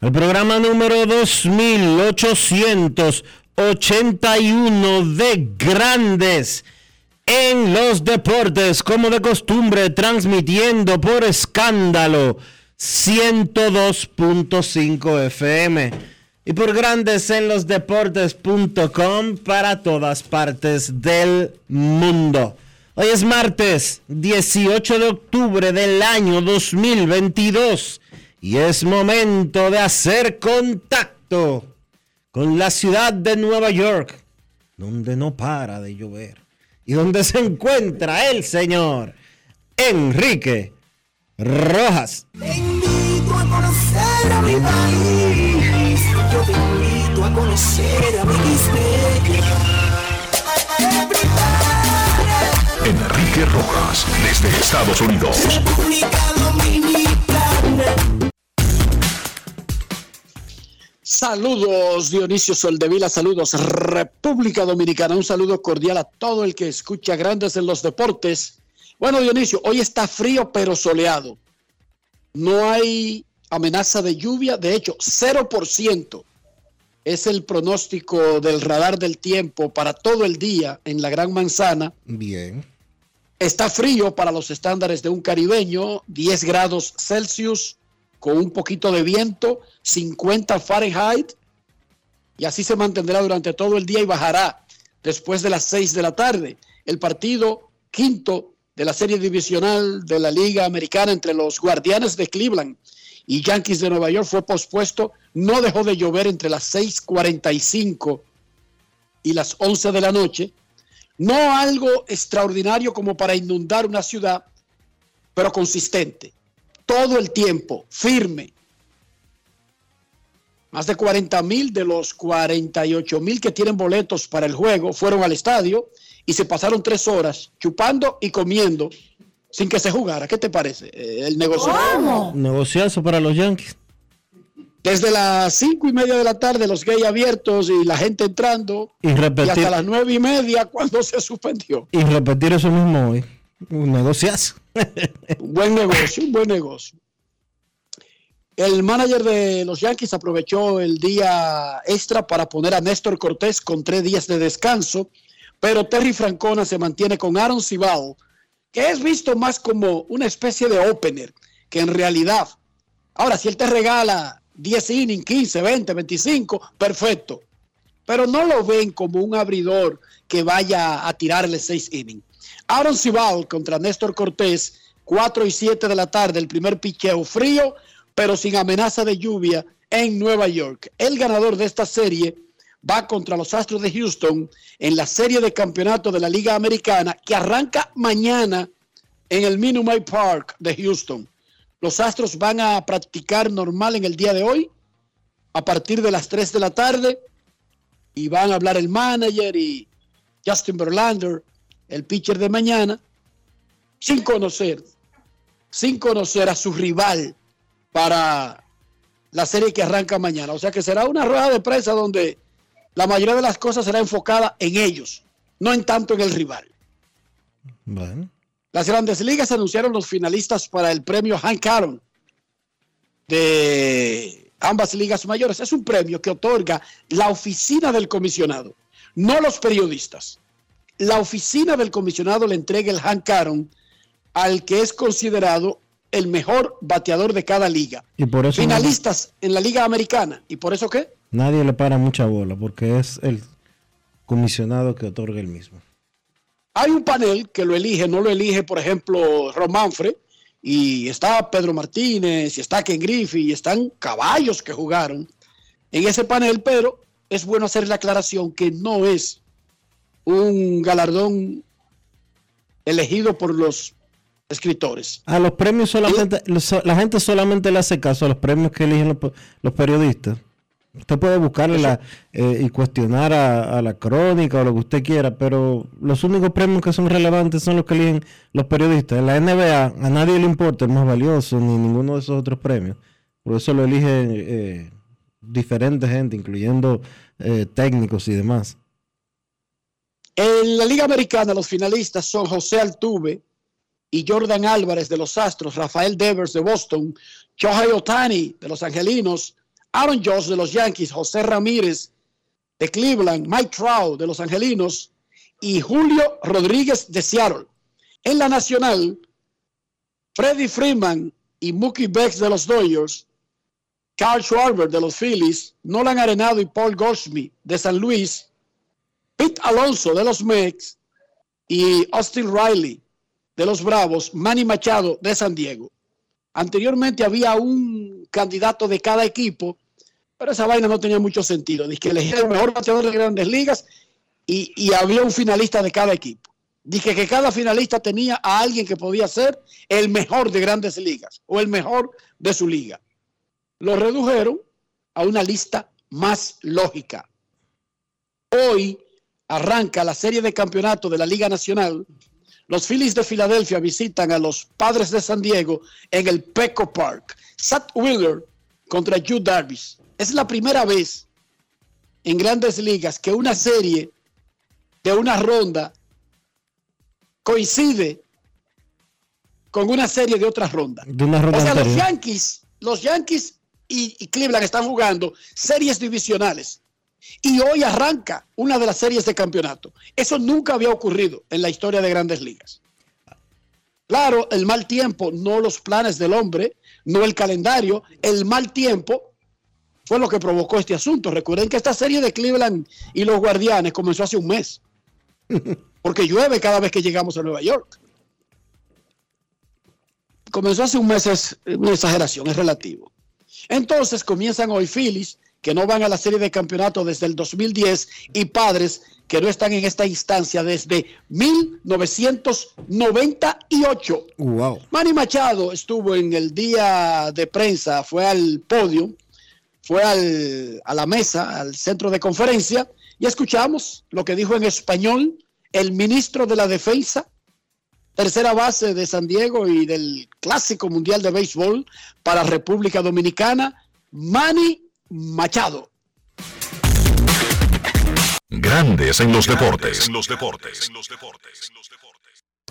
al programa número 2881 de Grandes en los Deportes, como de costumbre, transmitiendo por escándalo 102.5 FM y por Grandes en los Deportes.com para todas partes del mundo. Hoy es martes 18 de octubre del año 2022 y es momento de hacer contacto con la ciudad de Nueva York, donde no para de llover y donde se encuentra el señor Enrique Rojas. Te invito a conocer a mi país. Yo te invito a conocer a mi Enrique Rojas, desde Estados Unidos. República Dominicana. Saludos Dionisio Soldevila, saludos República Dominicana, un saludo cordial a todo el que escucha Grandes en los Deportes. Bueno Dionisio, hoy está frío pero soleado. No hay amenaza de lluvia, de hecho 0% es el pronóstico del radar del tiempo para todo el día en la Gran Manzana. Bien. Está frío para los estándares de un caribeño, 10 grados Celsius, con un poquito de viento, 50 Fahrenheit, y así se mantendrá durante todo el día y bajará después de las 6 de la tarde. El partido quinto de la serie divisional de la Liga Americana entre los Guardianes de Cleveland y Yankees de Nueva York fue pospuesto. No dejó de llover entre las 6:45 y las 11 de la noche. No algo extraordinario como para inundar una ciudad, pero consistente. Todo el tiempo, firme. Más de 40 mil de los 48 mil que tienen boletos para el juego fueron al estadio y se pasaron tres horas chupando y comiendo sin que se jugara. ¿Qué te parece? Eh, El negocio. Negociazo para los Yankees. Desde las cinco y media de la tarde, los gays abiertos y la gente entrando. Y hasta las nueve y media cuando se suspendió. y repetir eso mismo hoy. Un buen negocio, un buen negocio. El manager de los Yankees aprovechó el día extra para poner a Néstor Cortés con tres días de descanso, pero Terry Francona se mantiene con Aaron Cibao, que es visto más como una especie de opener, que en realidad, ahora si él te regala 10 innings, 15, 20, 25, perfecto, pero no lo ven como un abridor que vaya a tirarle 6 innings. Aaron Cibao contra Néstor Cortés, 4 y 7 de la tarde, el primer picheo frío, pero sin amenaza de lluvia en Nueva York. El ganador de esta serie va contra los Astros de Houston en la serie de campeonato de la Liga Americana que arranca mañana en el Minute Park de Houston. Los Astros van a practicar normal en el día de hoy a partir de las 3 de la tarde y van a hablar el manager y Justin Verlander, el pitcher de mañana, sin conocer, sin conocer a su rival para la serie que arranca mañana. O sea que será una rueda de prensa donde la mayoría de las cosas será enfocada en ellos, no en tanto en el rival. Bueno. Las grandes ligas anunciaron los finalistas para el premio Hank Aaron de ambas ligas mayores. Es un premio que otorga la oficina del comisionado, no los periodistas. La oficina del comisionado le entrega el Hank Aaron al que es considerado el mejor bateador de cada liga. Y por eso Finalistas en la liga americana. ¿Y por eso qué? nadie le para mucha bola porque es el comisionado que otorga el mismo. Hay un panel que lo elige, no lo elige, por ejemplo, Ron Manfred, y está Pedro Martínez, y está Ken Griffey, y están caballos que jugaron en ese panel, pero es bueno hacer la aclaración que no es un galardón elegido por los escritores. A los premios solamente, la gente solamente le hace caso a los premios que eligen los, los periodistas. Usted puede buscarle la, eh, y cuestionar a, a la crónica o lo que usted quiera, pero los únicos premios que son relevantes son los que eligen los periodistas. En la NBA a nadie le importa el más valioso ni ninguno de esos otros premios. Por eso lo eligen eh, diferente gente, incluyendo eh, técnicos y demás. En la Liga Americana, los finalistas son José Altuve y Jordan Álvarez de los Astros, Rafael Devers de Boston, Shohei Otani de los Angelinos, Aaron Josh de los Yankees, José Ramírez de Cleveland, Mike Trout de los Angelinos y Julio Rodríguez de Seattle. En la Nacional, Freddie Freeman y Mookie Becks de los Dodgers, Carl Schwarber de los Phillies, Nolan Arenado y Paul Goldschmidt de San Luis, Pete Alonso de los Mex y Austin Riley de los Bravos, Manny Machado de San Diego. Anteriormente había un candidato de cada equipo, pero esa vaina no tenía mucho sentido. Dice que elegía el mejor bateador de grandes ligas y había un finalista de cada equipo. Dije que cada finalista tenía a alguien que podía ser el mejor de grandes ligas o el mejor de su liga. Lo redujeron a una lista más lógica. Hoy arranca la serie de campeonato de la Liga Nacional. Los Phillies de Filadelfia visitan a los Padres de San Diego en el Petco Park. Sat Wheeler contra Hugh Darvish. Es la primera vez en grandes ligas que una serie de una ronda coincide con una serie de otras rondas. De una ronda O sea, los. Yankees, los Yankees y, y Cleveland están jugando series divisionales. Y hoy arranca una de las series de campeonato. Eso nunca había ocurrido en la historia de grandes ligas. Claro, el mal tiempo, no los planes del hombre, no el calendario, el mal tiempo fue lo que provocó este asunto. Recuerden que esta serie de Cleveland y los Guardianes comenzó hace un mes. Porque llueve cada vez que llegamos a Nueva York. Comenzó hace un mes, es una exageración, es relativo. Entonces comienzan hoy Phillies, que no van a la serie de campeonato desde el 2010, y Padres, que no están en esta instancia desde 1998. Wow. Manny Machado estuvo en el día de prensa, fue al podio, fue al- a la mesa, al centro de conferencia, y escuchamos lo que dijo en español el ministro de la Defensa, tercera base de San Diego y del Clásico Mundial de Béisbol para República Dominicana, Manny Machado. Grandes en los deportes. En los deportes.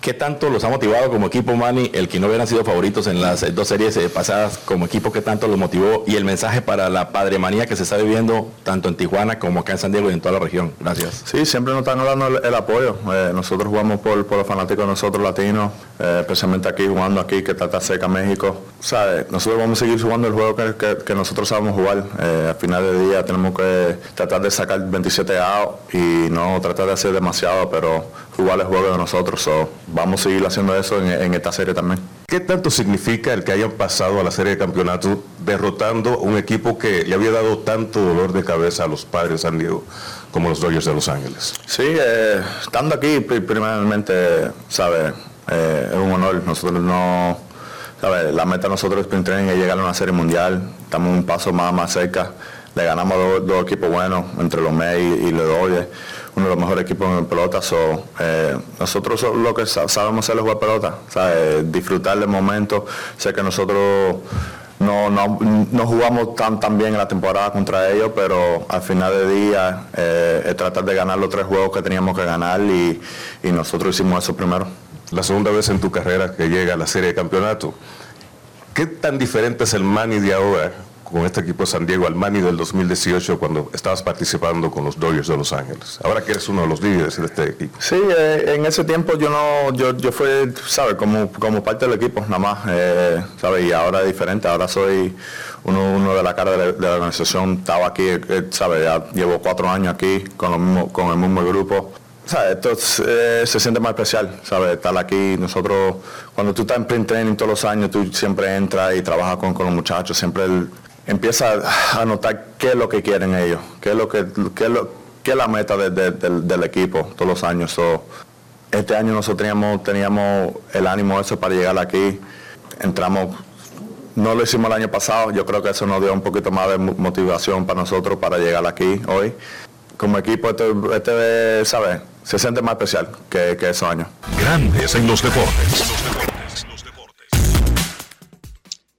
¿Qué tanto los ha motivado como equipo, Manny, el que no hubieran sido favoritos en las eh, dos series eh, pasadas como equipo? ¿Qué tanto los motivó? Y el mensaje para la padremanía que se está viviendo tanto en Tijuana como acá en San Diego y en toda la región. Gracias. Sí, siempre nos están dando el, apoyo. Eh, nosotros jugamos por, los fanáticos de nosotros latinos, especialmente aquí, jugando aquí, que está cerca México. ¿Sabe? Nosotros vamos a seguir jugando el juego que, nosotros sabemos jugar. Eh, al final del día tenemos que tratar de sacar 27 outs y no tratar de hacer demasiado, pero jugar el juego de nosotros. So, vamos a seguir haciendo eso en, en esta serie también. ¿Qué tanto significa el que hayan pasado a la serie de campeonato derrotando un equipo que le había dado tanto dolor de cabeza a los padres de San Diego como los Dodgers de Los Ángeles? Sí, eh, estando aquí, pri- primeramente, ¿sabe? Eh, es un honor. Nosotros no. La meta de nosotros es training es llegar a una serie mundial. Estamos un paso más, más cerca. Le ganamos dos equipos buenos, entre los Mets y, y los Dodgers, uno de los mejores equipos en pelota. So, eh, nosotros so- lo que sa- sabemos hacer es jugar pelota, disfrutar del momento. Sé que nosotros no, no, no jugamos tan, tan bien en la temporada contra ellos, pero al final del día eh, es tratar de ganar los tres juegos que teníamos que ganar y, y nosotros hicimos eso primero. La segunda vez en tu carrera que llega a la serie de campeonato. ¿Qué tan diferente es el Manny de ahora con este equipo de San Diego al del 2018 cuando estabas participando con los Dodgers de Los Ángeles? Ahora que eres uno de los líderes de este equipo. Sí, eh, en ese tiempo yo no, yo, yo fui, ¿sabes? Como, como parte del equipo, nada más, eh. Y ahora es diferente, ahora soy uno, uno de la cara de la, organización, estaba aquí, eh, ¿sabes? Ya llevo cuatro años aquí con, lo mismo, con el mismo grupo. ¿Sabes? Esto es, eh, se siente más especial, ¿sabes? Estar aquí, nosotros, cuando tú estás en print training todos los años, tú siempre entras y trabajas con, con los muchachos, siempre el- empiezas a notar qué es lo que quieren ellos, qué es lo que, qué es, lo, qué es la meta de- de- del, equipo todos los años. So, este año nosotros teníamos, teníamos el ánimo eso para llegar aquí, entramos, no lo hicimos el año pasado, yo creo que eso nos dio un poquito más de mo- motivación para nosotros para llegar aquí hoy. Como equipo, este, este ¿sabes? Se siente más especial que, que esos años. Grandes en los deportes.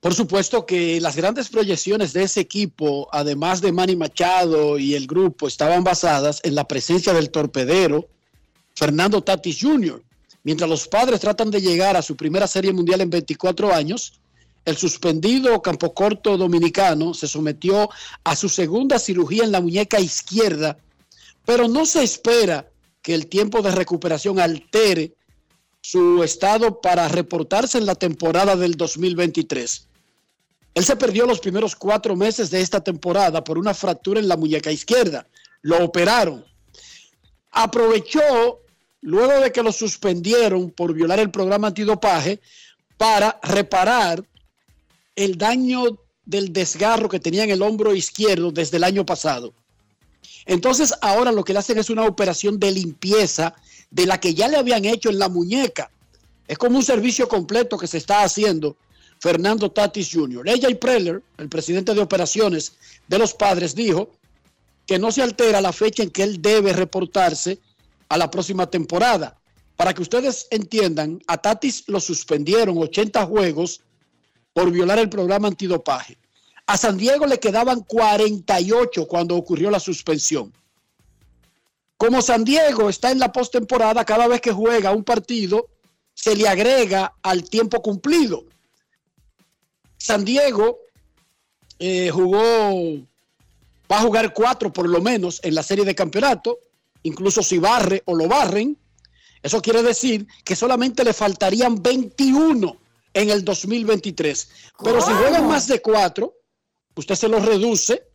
Por supuesto que las grandes proyecciones de ese equipo, además de Manny Machado y el grupo, estaban basadas en la presencia del torpedero Fernando Tatis Jr. Mientras los padres tratan de llegar a su primera serie mundial en 24 años, el suspendido campo corto dominicano se sometió a su segunda cirugía en la muñeca izquierda, pero no se espera que el tiempo de recuperación altere su estado para reportarse en la temporada del 2023. Él se perdió los primeros cuatro meses de esta temporada por una fractura en la muñeca izquierda. Lo operaron. Aprovechó, luego de que lo suspendieron por violar el programa antidopaje, para reparar el daño del desgarro que tenía en el hombro izquierdo desde el año pasado. Entonces ahora lo que le hacen es una operación de limpieza de la que ya le habían hecho en la muñeca. Es como un servicio completo que se está haciendo Fernando Tatis Jr. AJ Preller, el presidente de operaciones de los padres, dijo que no se altera la fecha en que él debe reportarse a la próxima temporada. Para que ustedes entiendan, a Tatis lo suspendieron 80 juegos por violar el programa antidopaje. A San Diego le quedaban 48 cuando ocurrió la suspensión. Como San Diego está en la postemporada, cada vez que juega un partido, se le agrega al tiempo cumplido. San Diego eh, jugó, va a jugar cuatro por lo menos en la serie de campeonato, incluso si barre o lo barren. Eso quiere decir que solamente le faltarían 21 en el 2023. Pero si juegan más de cuatro, usted se los reduce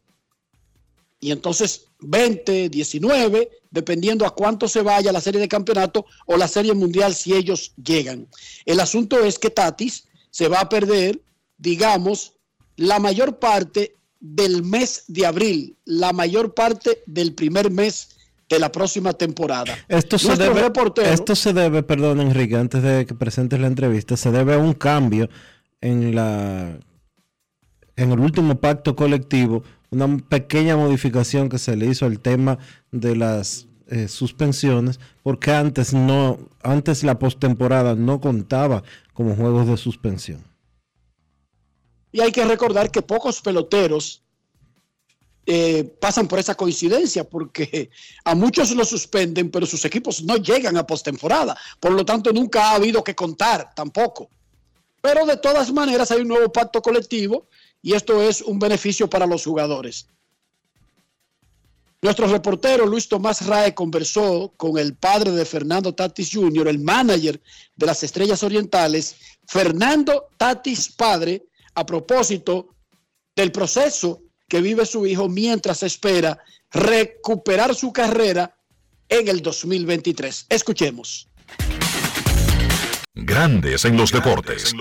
y entonces 20, 19, dependiendo a cuánto se vaya la serie de campeonato o la serie mundial si ellos llegan. El asunto es que Tatis se va a perder, digamos, la mayor parte del mes de abril, la mayor parte del primer mes de la próxima temporada. Esto se, Nuestro debe, reportero- esto se debe, perdón Enrique, antes de que presentes la entrevista, se debe a un cambio en la en el último pacto colectivo, una pequeña modificación que se le hizo al tema de las eh, suspensiones, porque antes no, antes la postemporada no contaba como juegos de suspensión. Y hay que recordar que pocos peloteros eh, pasan por esa coincidencia, porque a muchos los suspenden, pero sus equipos no llegan a postemporada. Por lo tanto, nunca ha habido que contar tampoco. Pero de todas maneras hay un nuevo pacto colectivo y esto es un beneficio para los jugadores. Nuestro reportero Luis Tomás Rae conversó con el padre de Fernando Tatis Jr., el manager de las Estrellas Orientales, Fernando Tatis padre, a propósito del proceso que vive su hijo mientras espera recuperar su carrera en el 2023. Escuchemos. Grandes en los deportes.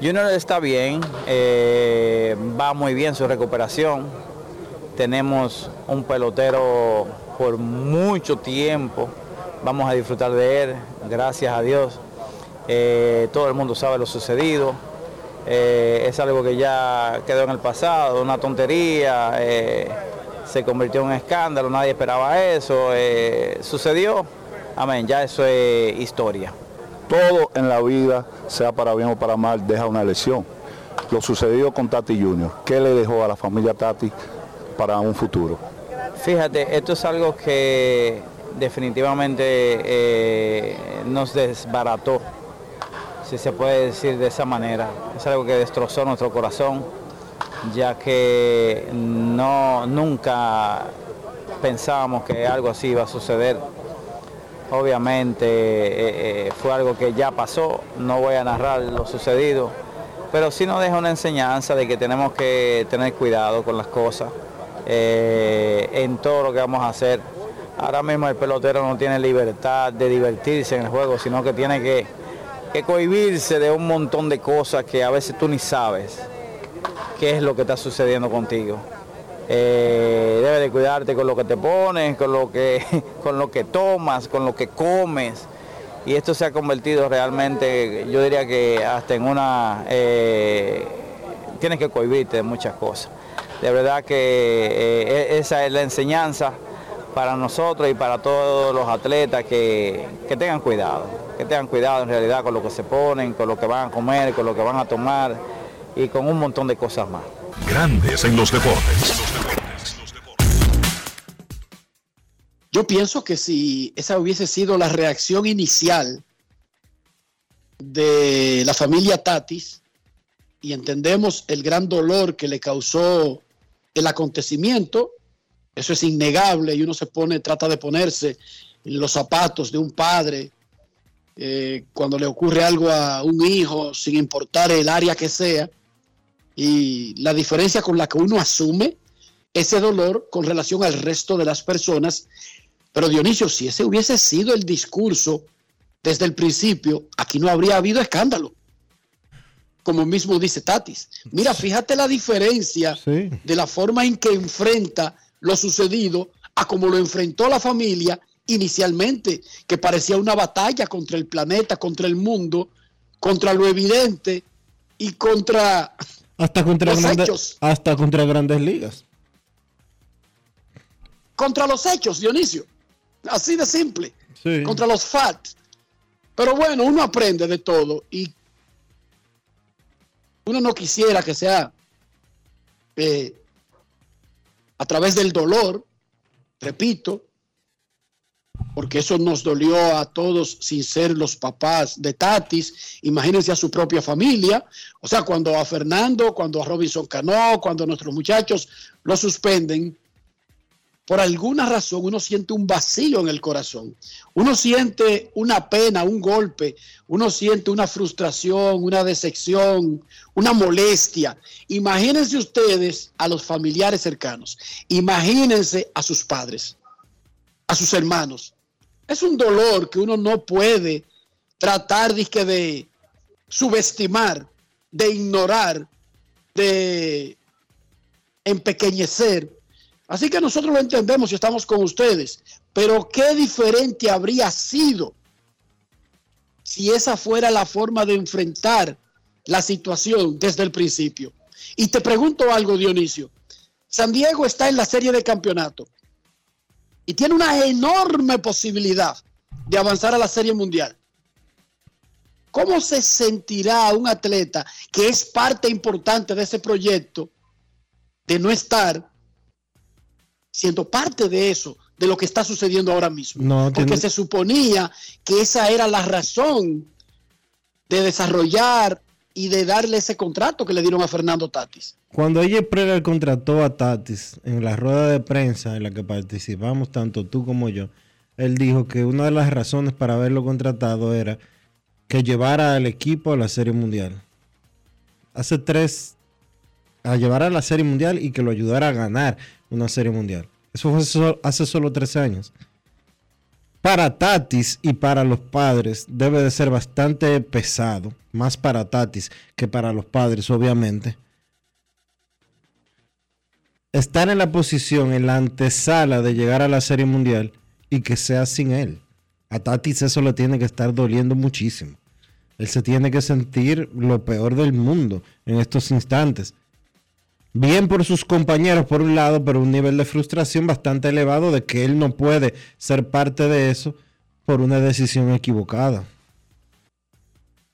Junior está bien, eh, va muy bien su recuperación. Tenemos un pelotero por mucho tiempo. Vamos a disfrutar de él, gracias a Dios. Eh, todo el mundo sabe lo sucedido. Eh, es algo que ya quedó en el pasado, una tontería. eh, se convirtió en un escándalo, nadie esperaba eso. eh, sucedió. Amén, ya eso es historia. todo en la vida, sea para bien o para mal, deja una lección. lo sucedido con Tati Junior, ¿qué le dejó a la familia Tati para un futuro? Fíjate, esto es algo que definitivamente eh, nos desbarató, si se puede decir de esa manera. Es algo que destrozó nuestro corazón, ya que no nunca pensábamos que algo así iba a suceder. Obviamente eh, eh, fue algo que ya pasó, no voy a narrar lo sucedido, pero sí nos deja una enseñanza de que tenemos que tener cuidado con las cosas eh, en todo lo que vamos a hacer. Ahora mismo el pelotero no tiene libertad de divertirse en el juego, sino que tiene que, que cohibirse de un montón de cosas que a veces tú ni sabes qué es lo que está sucediendo contigo. Eh, debes de cuidarte con lo que te pones, con lo que, con lo que tomas, con lo que comes. Y esto se ha convertido realmente, yo diría que hasta en una... Eh, tienes que cohibirte de muchas cosas. De verdad que eh, e-, esa es la enseñanza para nosotros y para todos los atletas que, que tengan cuidado, que tengan cuidado en realidad con lo que se ponen, con lo que van a comer, con lo que van a tomar y con un montón de cosas más. Grandes en los deportes. Yo pienso que si esa hubiese sido la reacción inicial de la familia Tatis, y entendemos el gran dolor que le causó el acontecimiento, eso es innegable, y uno se pone, trata de ponerse en los zapatos de un padre eh, cuando le ocurre algo a un hijo, sin importar el área que sea, y la diferencia con la que uno asume ese dolor con relación al resto de las personas. Pero Dionisio, si ese hubiese sido el discurso desde el principio, aquí no habría habido escándalo. Como mismo dice Tatis. Mira, fíjate la diferencia Sí. de la forma en que enfrenta lo sucedido a como lo enfrentó la familia inicialmente, que parecía una batalla contra el planeta, contra el mundo, contra lo evidente y contra Hasta contra, Los grandes, hechos. hasta contra grandes ligas. contra los hechos, Dionisio. Así de simple. Sí. Contra los facts. Pero bueno, uno aprende de todo y uno no quisiera que sea eh, a través del dolor, repito, porque eso nos dolió a todos sin ser los papás de Tatis. Imagínense a su propia familia. O sea, cuando a Fernando, cuando a Robinson Cano, cuando nuestros muchachos lo suspenden, por alguna razón uno siente un vacío en el corazón. Uno siente una pena, un golpe, uno siente una frustración, una decepción, una molestia. Imagínense ustedes a los familiares cercanos, imagínense a sus padres, a sus hermanos. Es un dolor que uno no puede tratar de subestimar, de ignorar, de empequeñecer. Así que nosotros lo entendemos y estamos con ustedes. Pero qué diferente habría sido si esa fuera la forma de enfrentar la situación desde el principio. Y te pregunto algo, Dionisio. San Diego está en la serie de campeonato y tiene una enorme posibilidad de avanzar a la serie mundial. ¿Cómo se sentirá un atleta que es parte importante de ese proyecto de no estar siendo parte de eso, de lo que está sucediendo ahora mismo? No, Porque tiene- se suponía que esa era la razón de desarrollar y de darle ese contrato que le dieron a Fernando Tatis. Cuando ella Preller contrató a Tatis en la rueda de prensa en la que participamos tanto tú como yo, él dijo que una de las razones para haberlo contratado era que llevara al equipo a la Serie Mundial. Hace tres, a llevar a la Serie Mundial y que lo ayudara a ganar una Serie Mundial. Eso fue hace solo tres años. Para Tatis y para los padres debe de ser bastante pesado, más para Tatis que para los padres, obviamente estar en la posición, en la antesala de llegar a la Serie Mundial y que sea sin él. A Tatis eso le tiene que estar doliendo muchísimo. Él se tiene que sentir lo peor del mundo en estos instantes. Bien por sus compañeros por un lado, pero un nivel de frustración bastante elevado de que él no puede ser parte de eso por una decisión equivocada.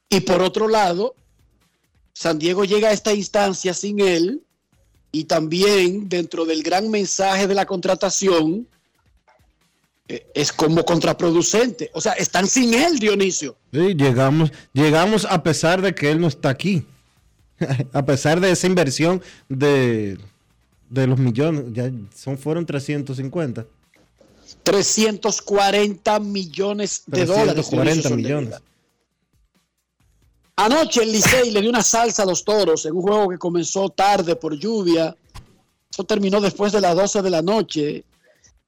Y por otro lado, San Diego llega a esta instancia sin él y también dentro del gran mensaje de la contratación eh, es como contraproducente. O sea, están sin él, Dionisio. Sí, llegamos, llegamos a pesar de que él no está aquí. a pesar de esa inversión de, de los millones, ya son, fueron 350. 340 millones de dólares. 340 millones. Anoche el Licey le dio una salsa a los toros en un juego que comenzó tarde por lluvia. Eso terminó después de las 12 de la noche.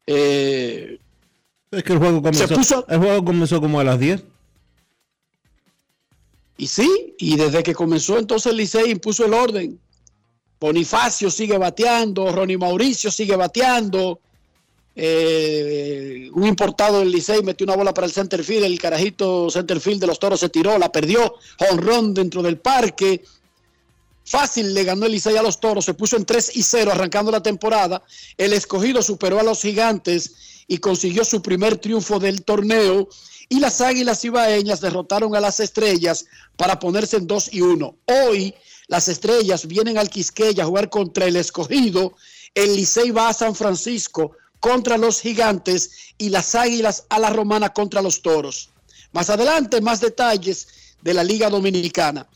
Eh, es que el juego comenzó, el juego comenzó como a las 10. Y sí, y desde que comenzó entonces el Licey impuso el orden. Bonifacio sigue bateando, Ronnie Mauricio sigue bateando, eh, un importado del Licey metió una bola para el center field, el carajito center field de los toros se tiró, la perdió, honrón dentro del parque. Fácil le ganó el Licey a los toros, se puso en 3 y 0 arrancando la temporada. El escogido superó a los gigantes y consiguió su primer triunfo del torneo. Y las águilas ibaeñas derrotaron a las estrellas para ponerse en 2 y 1. Hoy las estrellas vienen al Quisqueya a jugar contra el escogido. El Licey va a San Francisco contra los gigantes y las águilas a la romana contra los toros. Más adelante, más detalles de la Liga Dominicana.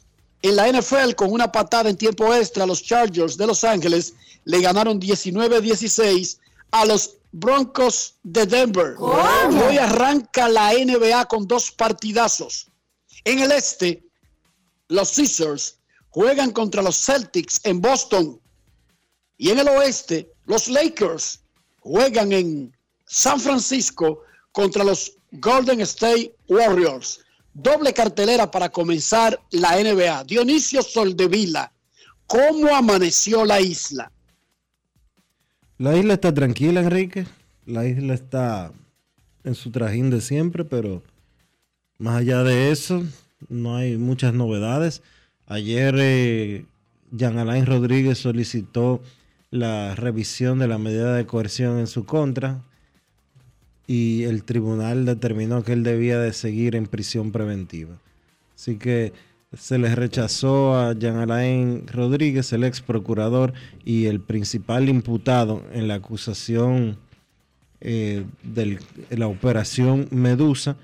En la NFL, con una patada en tiempo extra, los Chargers de Los Ángeles le ganaron 19-16 a los Broncos de Denver. Hoy arranca la NBA con dos partidazos. En el este, los Caesars juegan contra los Celtics en Boston. Y en el oeste, los Lakers juegan en San Francisco contra los Golden State Warriors. Doble cartelera para comenzar la NBA. Dionisio Soldevila, ¿cómo amaneció la isla? La isla está tranquila, Enrique. La isla está en su trajín de siempre, pero más allá de eso, no hay muchas novedades. Ayer eh, Jean Alain Rodríguez solicitó la revisión de la medida de coerción en su contra y el tribunal determinó que él debía de seguir en prisión preventiva. Así que se le rechazó a Jean Alain Rodríguez, el ex procurador y el principal imputado en la acusación eh, de la operación Medusa.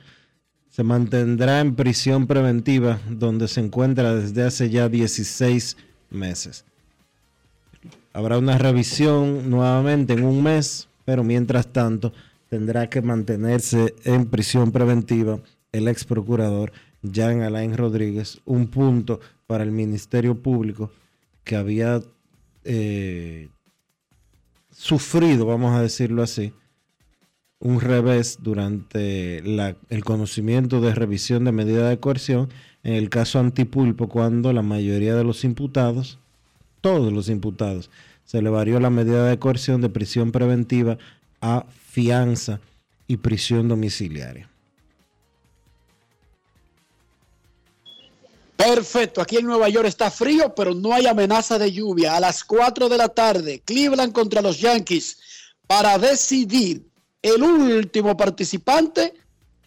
Se mantendrá en prisión preventiva donde se encuentra desde hace ya 16 meses. Habrá una revisión nuevamente en un mes, pero mientras tanto tendrá que mantenerse en prisión preventiva el ex procurador Jean Alain Rodríguez, un punto para el Ministerio Público que había eh, sufrido, vamos a decirlo así, un revés durante el conocimiento de revisión de medida de coerción en el caso Antipulpo, cuando la mayoría de los imputados todos los imputados. Se le varió la medida de coerción de prisión preventiva a fianza y prisión domiciliaria. Perfecto, aquí en Nueva York está frío, pero no hay amenaza de lluvia. A las 4 de la tarde, Cleveland contra los Yankees para decidir el último participante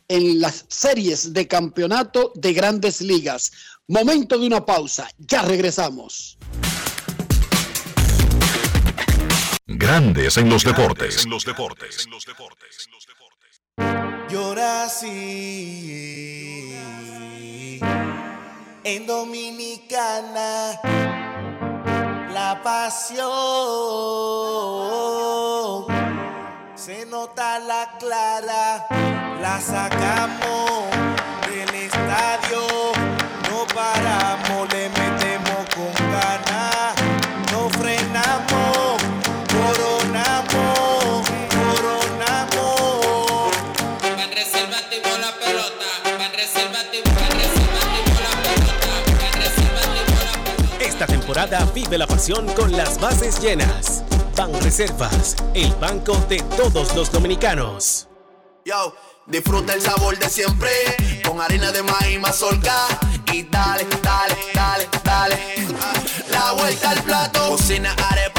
en las series de campeonato de grandes ligas. Momento de una pausa, ya regresamos. Grandes en los deportes. En los deportes. En Dominicana. La pasión se nota la clara. La sacamos del estadio. No paramos, le metemos con ganas. Vive la pasión con las bases llenas. Ban Reservas, el banco de todos los dominicanos. Yo, disfruta el sabor de siempre, con harina de maíz mazorca y dale, dale, dale, dale. La vuelta al plato, cocina arepa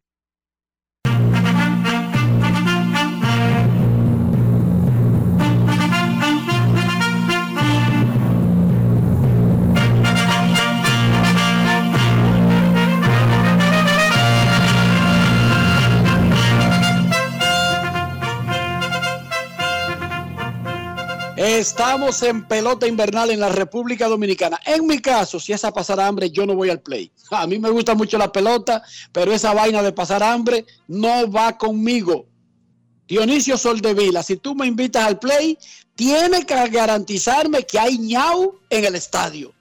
Estamos en pelota invernal en la República Dominicana. En mi caso, si es a pasar hambre, yo no voy al play. A mí me gusta mucho la pelota, pero esa vaina de pasar hambre no va conmigo. Dionisio Soldevila, si tú me invitas al play, tienes que garantizarme que hay ñau en el estadio.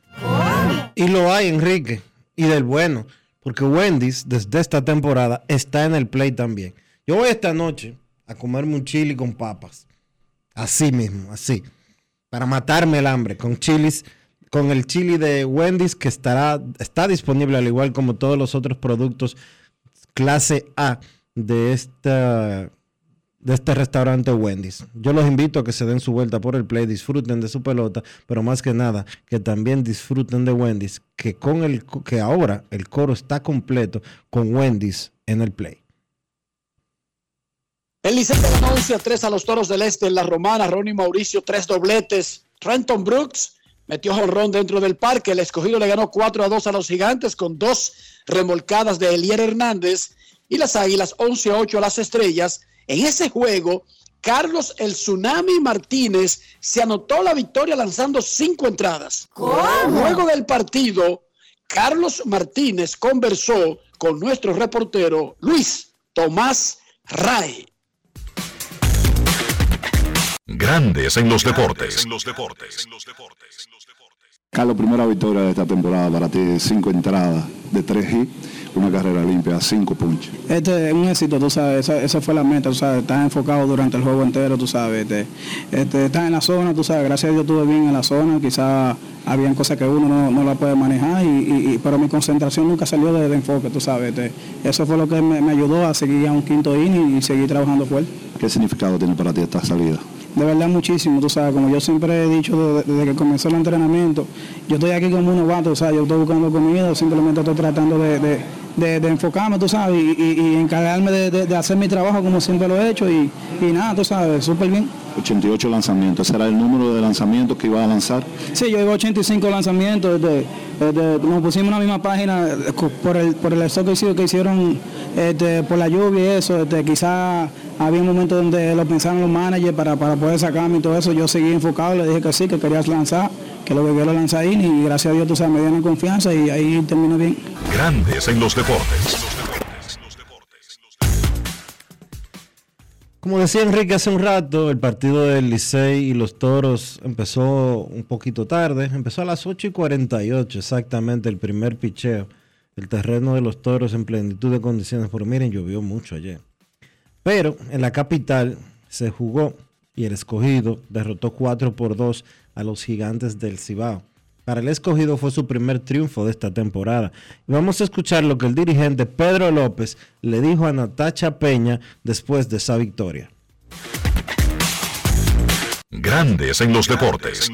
Y lo hay, Enrique, y del bueno, porque Wendy's desde esta temporada está en el play también. Yo voy esta noche a comerme un chili con papas. Así mismo, así. Para matarme el hambre, con chilis, con el chili de Wendy's que estará, está disponible al igual como todos los otros productos clase A de esta de este restaurante Wendy's. Yo los invito a que se den su vuelta por el play, disfruten de su pelota, pero más que nada que también disfruten de Wendy's, que con el que ahora el coro está completo con Wendy's en el play. El Licey ganó 11 a 3 a los Toros del Este en la Romana. Ronnie Mauricio, tres dobletes. Trenton Brooks metió jonrón dentro del parque. El escogido le ganó 4 a 2 a los Gigantes con dos remolcadas de Elier Hernández. Y las Águilas 11 a 8 a las Estrellas. En ese juego, Carlos el Tsunami Martínez se anotó la victoria lanzando cinco entradas. Luego del partido, Carlos Martínez conversó con nuestro reportero Luis Tomás Ray. Grandes en los deportes. Carlos, primera victoria de esta temporada para ti, cinco entradas de tres hits, una carrera limpia, cinco punches. Este es un éxito, tú sabes, esa, esa fue la meta, tú sabes, estás enfocado durante el juego entero, tú sabes, este, este, estás en la zona, tú sabes, gracias a Dios estuve bien en la zona, quizás habían cosas que uno no, no la puede manejar, y, y- y- pero mi concentración nunca salió de, de enfoque, tú sabes, este, eso fue lo que me, me ayudó a seguir a un quinto inning y seguir trabajando fuerte. ¿Qué significado tiene para ti esta salida? De verdad muchísimo, tú sabes, como yo siempre he dicho desde, que comenzó el entrenamiento, yo estoy aquí como un novato, o sea, yo estoy buscando comida, simplemente estoy tratando de- de- de enfocarme, tú sabes, y, y- y encargarme de, de- de hacer mi trabajo como siempre lo he hecho y, y nada, tú sabes, súper bien. 88 lanzamientos, ese era el número de lanzamientos que iba a lanzar. Sí, yo llevo 85 lanzamientos, desde, desde- nos pusimos en la misma página por el, por el stock que hicieron, que hicieron este, por la lluvia y eso, este, quizás había un momento donde lo pensaron los managers para, para poder sacarme y todo eso, yo seguí enfocado, le dije que sí, que querías lanzar, que lo que quiero lanzar ahí y gracias a Dios tú sabes, me dieron confianza y ahí terminó bien. Grandes en los deportes. Como decía Enrique hace un rato, el partido del Licey y los Toros empezó un poquito tarde, empezó a las 8 y 48 exactamente el primer picheo. El terreno de los Toros en plenitud de condiciones, porque miren, llovió mucho ayer. Pero en la capital se jugó y el escogido derrotó 4 por 2 a los gigantes del Cibao. Para el escogido fue su primer triunfo de esta temporada. Y vamos a escuchar lo que el dirigente Pedro López le dijo a Natacha Peña después de esa victoria. Grandes en los deportes.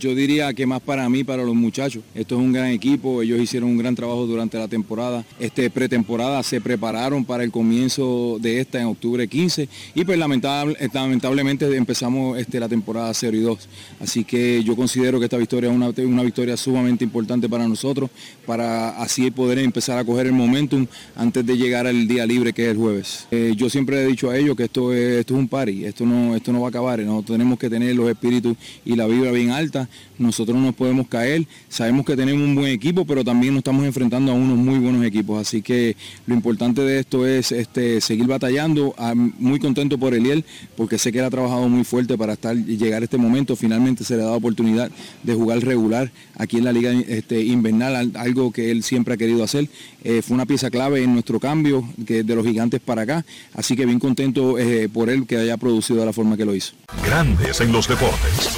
Yo diría que más para mí, para los muchachos. Esto es un gran equipo, ellos hicieron un gran trabajo durante la temporada. Este pretemporada se prepararon para el comienzo de esta en octubre 15 y pues lamentable- eh, lamentablemente empezamos este, la temporada 0 y 2. Así que yo considero que esta victoria es una, una victoria sumamente importante para nosotros, para así poder empezar a coger el momentum antes de llegar al día libre que es el jueves. Eh, yo siempre he dicho a ellos que esto es, esto es un party, esto no, esto no va a acabar, nosotros tenemos que tener los espíritus y la vibra bien alta, nosotros no nos podemos caer, sabemos que tenemos un buen equipo, pero también nos estamos enfrentando a unos muy buenos equipos, así que lo importante de esto es este, seguir batallando, Ah, muy contento por Eliel, porque sé que él ha trabajado muy fuerte para estar llegar a este momento, finalmente se le ha dado oportunidad de jugar regular aquí en la liga este, invernal, al- algo que él siempre ha querido hacer, Eh, fue una pieza clave en nuestro cambio de los gigantes para acá, así que bien contento eh, por él que haya producido de la forma que lo hizo. Grandes en los deportes.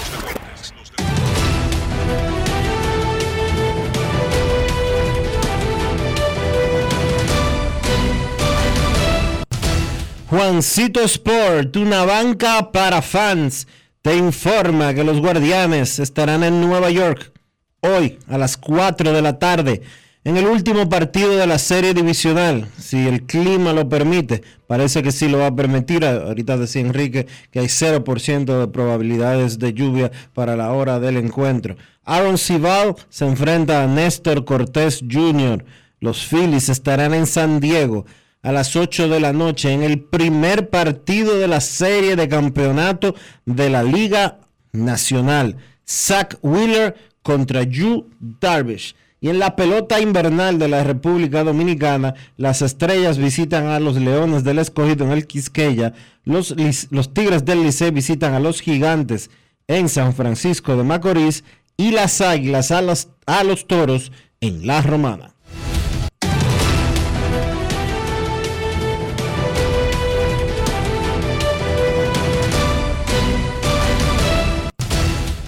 Juancito Sport, una banca para fans, te informa que los guardianes estarán en Nueva York hoy a las 4 de la tarde en el último partido de la serie divisional, si el clima lo permite. Parece que sí lo va a permitir. Ahorita decía Enrique que hay 0% de probabilidades de lluvia para la hora del encuentro. Aaron Cibal se enfrenta a Néstor Cortés Jr. Los Phillies estarán en San Diego a las 8 de la noche en el primer partido de la serie de campeonato de la Liga Nacional. Zach Wheeler contra Yu Darvish. Y en la pelota invernal de la República Dominicana, las estrellas visitan a los Leones del Escogido en el Quisqueya, los, los Tigres del Licey visitan a los Gigantes en San Francisco de Macorís y las Águilas a, a los Toros en La Romana.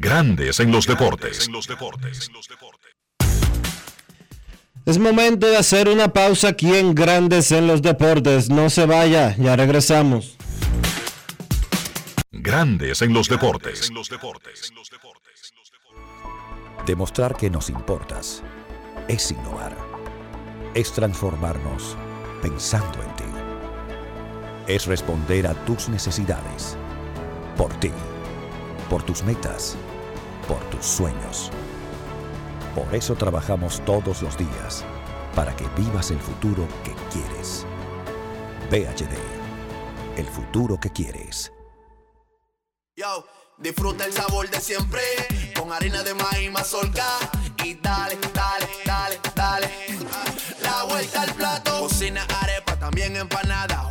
Grandes en los deportes. Es momento de hacer una pausa aquí en Grandes en los Deportes. No se vaya, ya regresamos. Grandes en los deportes. Demostrar que nos importas es innovar. Es transformarnos pensando en ti. Es responder a tus necesidades. Por ti. Por tus metas. Por tus sueños. Por eso trabajamos todos los días. Para que vivas el futuro que quieres. VHD. El futuro que quieres. Yo, disfruta el sabor de siempre con harina de maíz mazorca y dale, dale, dale, dale. La vuelta al plato, cocina arepa, también empanada.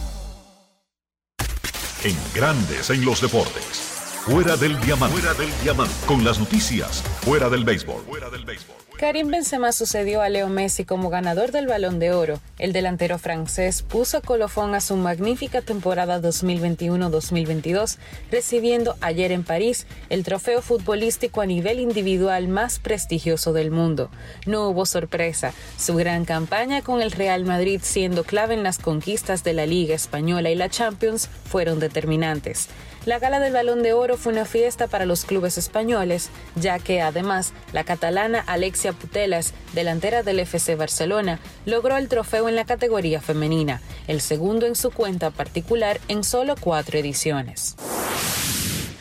En Grandes en los Deportes. Fuera del diamante. Fuera del diamante. Con las noticias. Fuera del béisbol. Fuera del béisbol. Karim Benzema sucedió a Leo Messi como ganador del Balón de Oro. El delantero francés puso colofón a su magnífica temporada 2021-2022, recibiendo ayer en París el trofeo futbolístico a nivel individual más prestigioso del mundo. No hubo sorpresa, su gran campaña con el Real Madrid siendo clave en las conquistas de la Liga Española y la Champions fueron determinantes. La gala del Balón de Oro fue una fiesta para los clubes españoles, ya que además la catalana Alexia Putelas, delantera del FC Barcelona, logró el trofeo en la categoría femenina, el segundo en su cuenta particular en solo cuatro ediciones.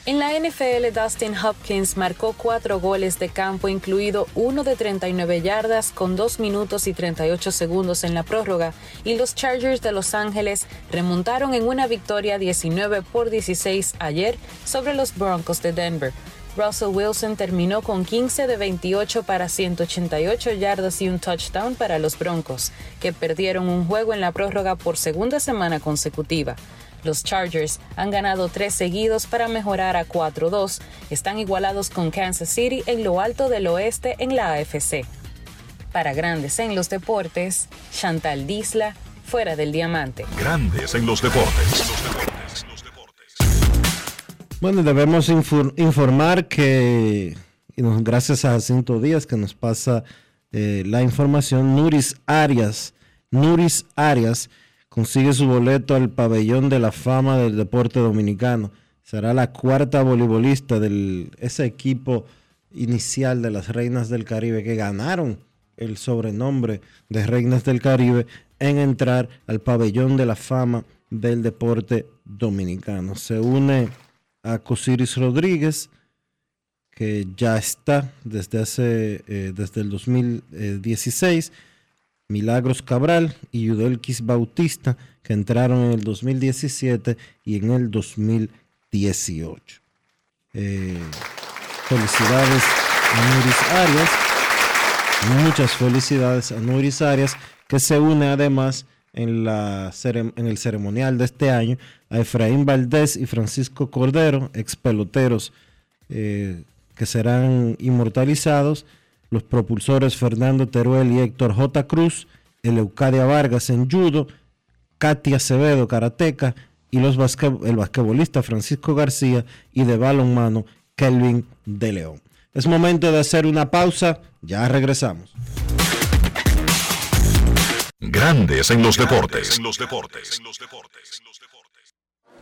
En la NFL, Dustin Hopkins marcó cuatro goles de campo, incluido uno de 39 yardas con 2 minutos y 38 segundos en la prórroga, y los Chargers de Los Ángeles remontaron en una victoria 19 por 16 ayer sobre los Broncos de Denver. Russell Wilson terminó con 15 de 28 para 188 yardas y un touchdown para los Broncos, que perdieron un juego en la prórroga por segunda semana consecutiva. Los Chargers han ganado tres seguidos para mejorar a 4-2. Están igualados con Kansas City en lo alto del oeste en la AFC. Para Grandes en los Deportes, Chantal Disla, fuera del diamante. Grandes en los deportes. Bueno, debemos infor- informar que, y nos- gracias a Jacinto Díaz que nos pasa eh, la información, Nuris Arias, Nuris Arias consigue su boleto al pabellón de la fama del deporte dominicano. Será la cuarta voleibolista de ese equipo inicial de las Reinas del Caribe que ganaron el sobrenombre de Reinas del Caribe en entrar al pabellón de la fama del deporte dominicano. Se une a Cosiris Rodríguez, que ya está desde hace eh, desde el 2016, Milagros Cabral y Yudelquis Bautista, que entraron en el 2017 y en el 2018. Eh, felicidades a Nuris Arias. Muchas felicidades a Nuris Arias, que se une además en, el ceremonial de este año a Efraín Valdés y Francisco Cordero, ex peloteros eh, que serán inmortalizados, los propulsores Fernando Teruel y Héctor J. Cruz, Eleucadia Vargas en judo, Katia Acevedo, karateca, y los el basquetbolista Francisco García y de balonmano Kelvin de León. Es momento de hacer una pausa, ya regresamos. Grandes en los deportes. En los deportes.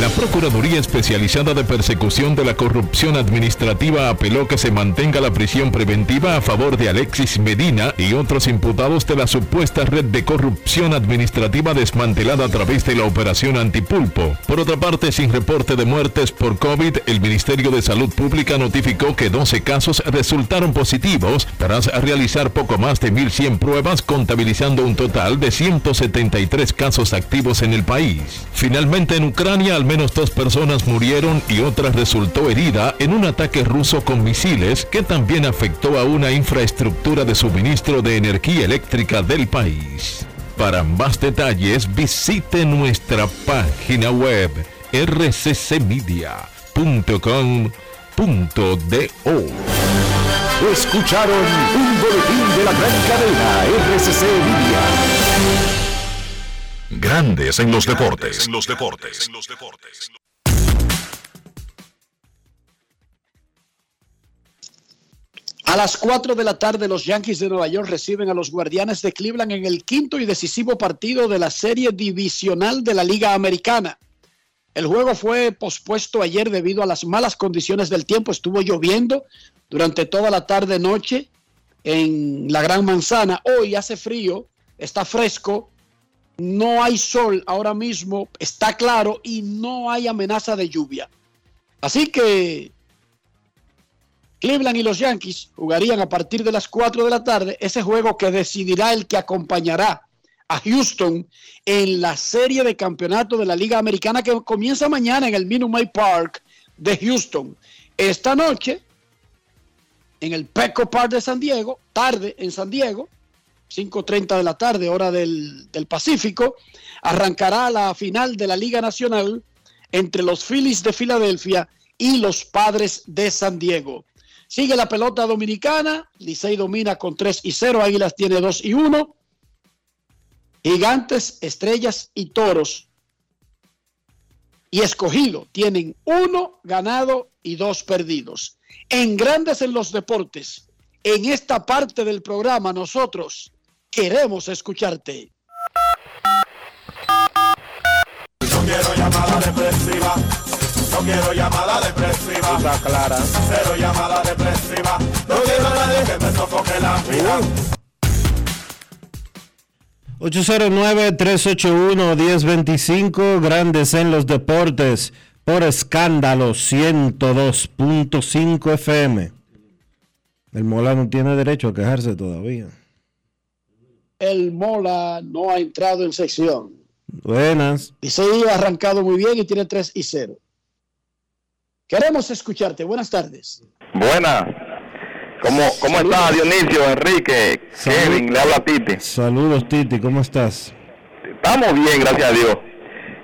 La Procuraduría Especializada de Persecución de la Corrupción Administrativa apeló que se mantenga la prisión preventiva a favor de Alexis Medina y otros imputados de la supuesta red de corrupción administrativa desmantelada a través de la operación Antipulpo. Por otra parte, sin reporte de muertes por COVID, el Ministerio de Salud Pública notificó que 12 casos resultaron positivos tras realizar poco más de 1.100 pruebas, contabilizando un total de 173 casos activos en el país. Finalmente, en Ucrania, al menos dos personas murieron y otra resultó herida en un ataque ruso con misiles que también afectó a una infraestructura de suministro de energía eléctrica del país. Para más detalles, visite nuestra página web rccmedia.com.do. Escucharon un boletín de la gran cadena RCC Media. Grandes en los deportes. En los deportes. A las 4 de la tarde los Yankees de Nueva York reciben a los Guardianes de Cleveland en el quinto y decisivo partido de la serie divisional de la Liga Americana. El juego fue pospuesto ayer debido a las malas condiciones del tiempo. Estuvo lloviendo durante toda la tarde noche en la Gran Manzana. Hoy hace frío, está fresco, no hay sol ahora mismo, está claro y no hay amenaza de lluvia. Así que Cleveland y los Yankees jugarían a partir de las 4 de la tarde ese juego que decidirá el que acompañará a Houston en la serie de campeonato de la Liga Americana que comienza mañana en el Minute Maid Park de Houston. Esta noche, en el Petco Park de San Diego, tarde en San Diego, 5.30 de la tarde, hora del, del Pacífico, arrancará la final de la Liga Nacional entre los Phillies de Filadelfia y los Padres de San Diego. Sigue la pelota dominicana, Licey domina con 3 y 0, Águilas tiene 2 y 1. Gigantes, Estrellas y Toros y Escogido tienen uno ganado y dos perdidos. En Grandes en los Deportes, en esta parte del programa nosotros queremos escucharte. No quiero llamada depresiva. No quiero llamada depresiva. Está clara. Cero llamada depresiva. No quiero a nadie que me sofoque la vida. 809-381-1025, Grandes en los Deportes, por escándalo 102.5 FM. El Mola no tiene derecho a quejarse todavía. El Mola no ha entrado en sección. Buenas. Licey ha arrancado muy bien y tiene 3 y 0. Queremos escucharte. Buenas tardes. Buenas. ¿Cómo, cómo está Dionisio, Enrique, Kevin? Le habla Titi. Saludos, Titi, ¿cómo estás? Estamos bien, gracias a Dios.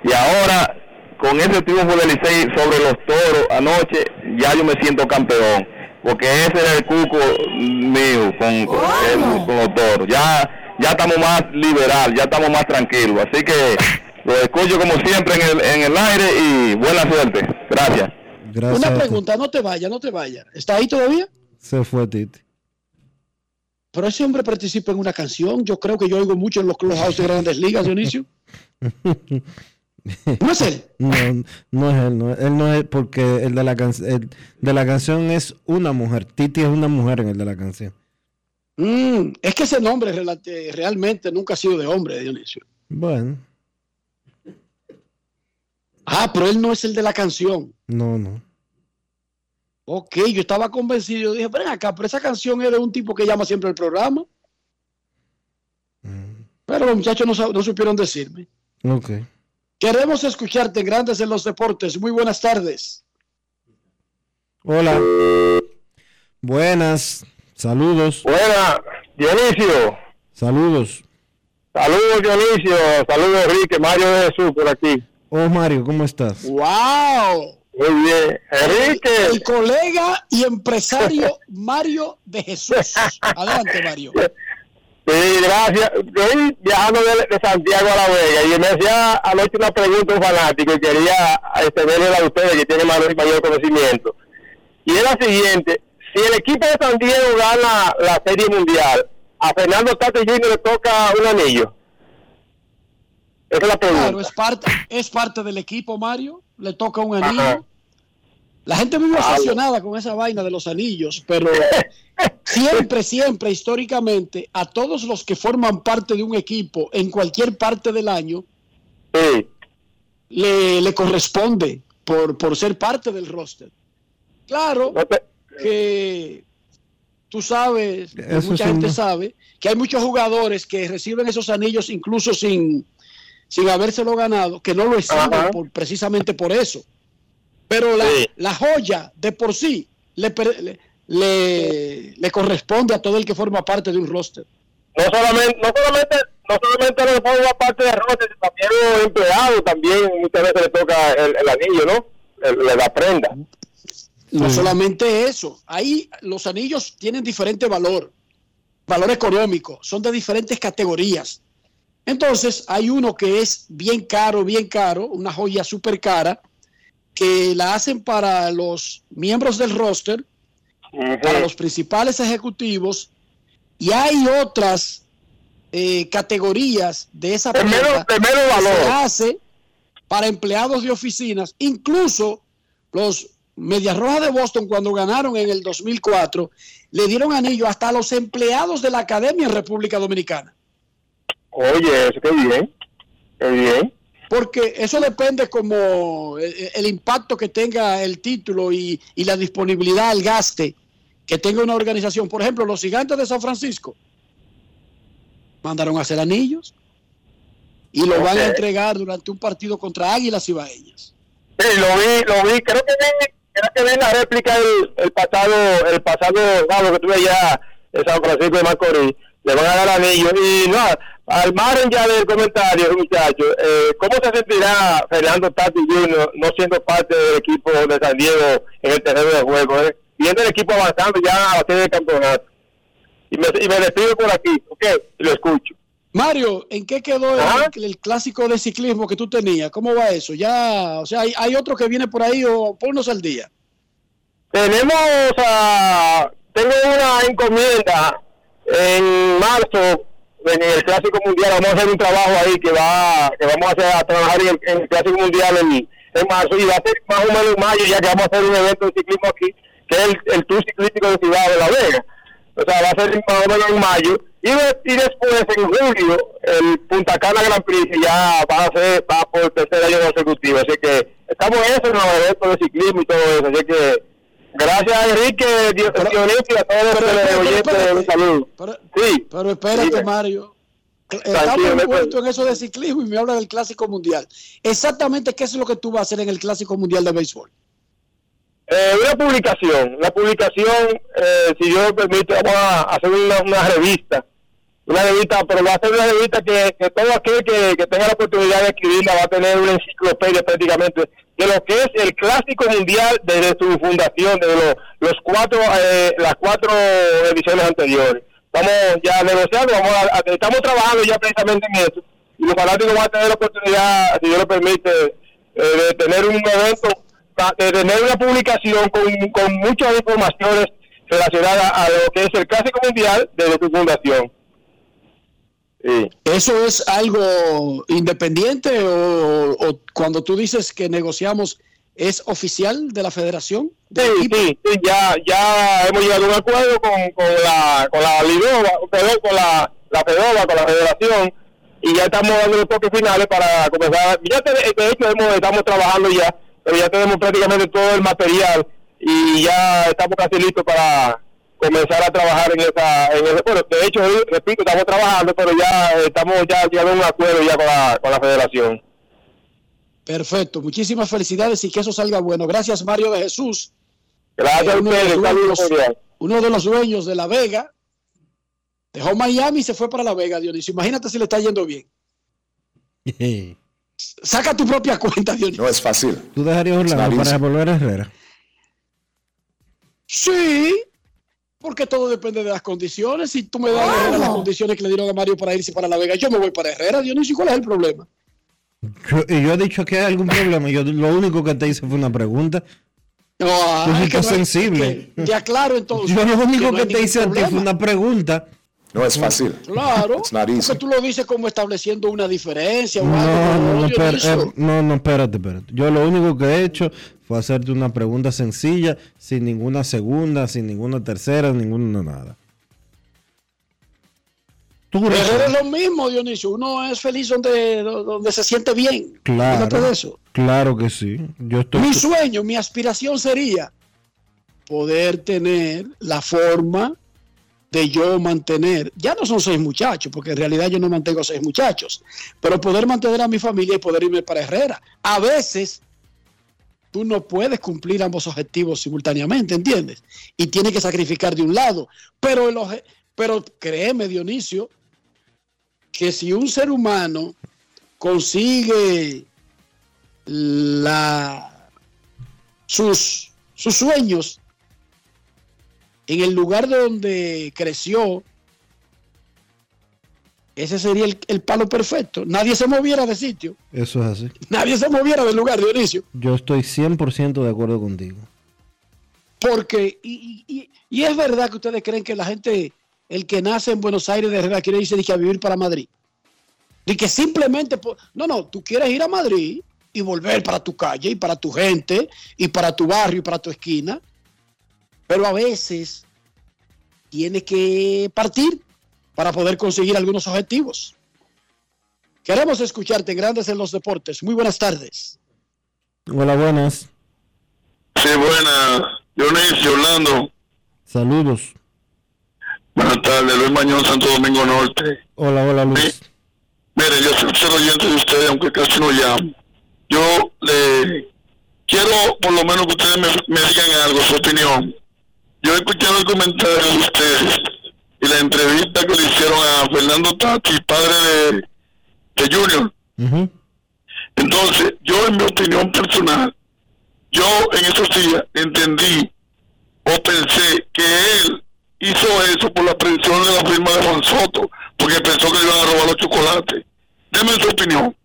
Y ahora, con ese triunfo del Licey sobre los toros anoche, ya yo me siento campeón. Porque ese era el cuco mío con, con, el- con los toros. Ya, ya estamos más liberal, ya estamos más tranquilos. Así que lo escucho como siempre en el, en el aire y buena suerte. Gracias. Gracias. Una pregunta, no te vayas, no te vayas. ¿Está ahí todavía? Se fue Titi. Pero ese hombre participa en una canción. Yo creo que yo oigo mucho en los clubhouse de grandes ligas, Dionisio. ¿No es él? No, no es él, no, es- él no es porque el de la can- el de la canción es una mujer. Titi es una mujer en el de la canción. Mm, es que ese nombre realmente nunca ha sido de hombre, Dionisio. Bueno, Ah, pero él no es el de la canción. no, no. Ok, yo estaba convencido. Yo dije, ven acá, pero esa canción es de un tipo que llama siempre el programa. Pero los muchachos no, supieron decirme. Ok. Queremos escucharte en Grandes en los Deportes. Muy buenas tardes. Hola. Buenas. Saludos. Buenas, Dionisio. Saludos. Saludos, Dionisio. Saludos, Enrique. Mario de Jesús por aquí. Oh, Mario, ¿cómo estás? ¡Wow! Muy bien. Enrique. El colega y empresario Mario de Jesús. Adelante, Mario. Sí, gracias. Estoy viajando de, de Santiago a La Vega y me hacía anoche una pregunta un fanático y quería extenderle a ustedes que tienen mayor, mayor conocimiento. Y es la siguiente, si el equipo de San Diego gana la Serie Mundial, a Fernando Tato Jr. le toca un anillo. Esa es la pregunta. Claro, es parte, es parte del equipo, Mario. Le toca un anillo. La gente vive obsesionada con esa vaina de los anillos, pero siempre, siempre, históricamente, a todos los que forman parte de un equipo en cualquier parte del año, le, le corresponde por, por ser parte del roster. Claro que tú sabes, que mucha gente sabe, que hay muchos jugadores que reciben esos anillos incluso sin, sin habérselo ganado, que no lo exhiben por, precisamente por eso. Pero la, la joya de por sí le, le, le- le corresponde a todo el que forma parte de un roster. No solamente, no solamente, no solamente los forma parte de roster, sino también los empleados también muchas veces le toca el, el anillo, ¿no? El- la prenda. No solamente eso, ahí los anillos tienen diferente valor, valor económico, son de diferentes categorías. Entonces, hay uno que es bien caro, bien caro, una joya súper cara, que la hacen para los miembros del roster, para los principales ejecutivos, y hay otras eh, categorías de esa pieza de menos que valor. se hace para empleados de oficinas, incluso los Medias Rojas de Boston cuando ganaron en el 2004 le dieron anillo hasta a los empleados de la academia en República Dominicana. Oye, eso qué bien, qué bien. Porque eso depende como el, el impacto que tenga el título y, y la disponibilidad al gaste que tenga una organización. Por ejemplo, los gigantes de San Francisco mandaron a hacer anillos y lo van a entregar durante un partido contra Águilas y Baeñas. Sí, lo vi, lo vi, creo que creo que vi la réplica el, pasado, el pasado sábado que tuve allá en San Francisco de Macorís, le van a dar anillo y no, al margen ya del comentario, muchachos, eh, ¿cómo se sentirá Fernando Tati Jr. no siendo parte del equipo de San Diego en el terreno de juego, eh? viendo el equipo avanzando ya a la serie de campeonato? Y me, y me despido por aquí, ok, y lo escucho. Mario, ¿en qué quedó el, el clásico de ciclismo que tú tenías? ¿Cómo va eso? Ya, o sea, hay, hay otro que viene por ahí o ponnos al día. Tenemos a. Tengo una encomienda en marzo en el Clásico Mundial. Vamos a hacer un trabajo ahí que va que vamos a, hacer, a trabajar en el, en el Clásico Mundial en, en marzo y va a ser más o menos en mayo, ya que vamos a hacer un evento de ciclismo aquí, que es el, el Tour Ciclístico de Ciudad de La Vega. O sea, va a ser más o menos en mayo. Y, de- y después, en julio, el Punta Cana Grand Prix, ya va a ser va por tercer año consecutivo. Así que estamos en eso, en los eventos de ciclismo y todo eso. Así que gracias a Enrique, Dio- Dionisio y a todos los pero, pero, oyentes, un saludo. sí. Pero espérate, Dime. Mario. Estamos envueltos en eso de ciclismo y me habla del Clásico Mundial. Exactamente, ¿qué es lo que tú vas a hacer en el Clásico Mundial de Béisbol? Eh, una publicación, la publicación, eh, si Dios me permite, vamos a hacer una, una revista, una revista, pero va a ser una revista que, todo aquel que, que tenga la oportunidad de escribirla va a tener una enciclopedia prácticamente de lo que es el clásico mundial desde su fundación, desde los, los cuatro, eh, las cuatro ediciones anteriores. Estamos ya negociando, vamos a- estamos trabajando ya precisamente en eso y los fanáticos van a tener la oportunidad, si Dios lo permite, eh, de tener un evento de tener una publicación con, con muchas informaciones relacionadas a lo que es el Clásico Mundial desde su fundación. ¿Eso es algo independiente o, o cuando tú dices que negociamos es oficial de la federación? Sí, sí, sí, ya, ya hemos llegado a un acuerdo con, con la con la Lidova, con la, la Fedova, con la federación, y ya estamos dando los toques finales para comenzar. Ya te- de hecho hemos, estamos trabajando ya, pero ya tenemos prácticamente todo el material y ya estamos casi listos para comenzar a trabajar en esa, en ese, bueno, de hecho, repito, estamos trabajando, pero ya estamos ya llegando a un acuerdo ya con la, con la federación. Perfecto, muchísimas felicidades y que eso salga bueno. Gracias, Mario de Jesús. Gracias Eh, a uno, de ustedes, los saludos dueños, uno de los dueños de La Vega dejó Miami y se fue para La Vega, Dionisio. Imagínate si le está yendo bien. Saca tu propia cuenta, Dionisio. No es fácil. ¿Tú dejarías Orlando para volver a Herrera? Sí, porque todo depende de las condiciones. Si tú me das las condiciones que le dieron a Mario para irse para La Vega, yo me voy para Herrera, Dionisio. ¿Cuál es el problema? Yo- y yo he dicho que hay algún problema. Yo lo único que te hice fue una pregunta. No, Tú ah, que estás no hay- sensible. que- Te aclaro entonces. Yo lo único no que, hay te hice a ti fue una pregunta. No es fácil. Claro, It's not easy. porque tú lo dices como estableciendo una diferencia No, algo. no, no, hizo. eh, no, no, espérate, espérate. Yo lo único que he hecho fue hacerte una pregunta sencilla, sin ninguna segunda, sin ninguna tercera, ninguna nada. Tú Pero responde. es lo mismo, Dionisio. Uno es feliz donde, donde se siente bien. Claro, eso. claro que sí. Yo estoy. Mi sueño, mi aspiración sería poder tener la forma de yo mantener, ya no son seis muchachos, porque en realidad yo no mantengo seis muchachos, pero poder mantener a mi familia y poder irme para Herrera. A veces tú no puedes cumplir ambos objetivos simultáneamente, ¿entiendes? Y tienes que sacrificar de un lado. Pero, el pero créeme, Dionisio, que si un ser humano consigue la, sus, sus sueños en el lugar donde creció, ese sería el, el palo perfecto. Nadie se moviera de sitio, Eso es así. nadie se moviera del lugar, Dionisio, Yo estoy 100% de acuerdo contigo. porque, y, y- y- es verdad que ustedes creen que la gente, el que nace en Buenos Aires de Herrera, quiere irse que a vivir para Madrid. Y que simplemente, no, no, tú quieres ir a Madrid y volver para tu calle y para tu gente y para tu barrio y para tu esquina, pero a veces tienes que partir para poder conseguir algunos objetivos. Queremos escucharte Grandes en los Deportes. Muy buenas tardes. Hola, buenas. Sí, buenas. Dionisio, Orlando. Saludos. Buenas tardes, Luis Mañón, Santo Domingo Norte. Hola, hola, Luis. Mire, yo soy ser oyente de ustedes, aunque casi no llamo. Yo le quiero, por lo menos, que ustedes me, me digan algo, su opinión. Yo he escuchado el comentario de ustedes y la entrevista que le hicieron a Fernando Tati, padre de, de Junior. Entonces, yo en mi opinión personal, yo en esos días entendí o pensé que él hizo eso por la presión de la firma de Juan Soto, porque pensó que le iban a robar los chocolates. Deme su opinión.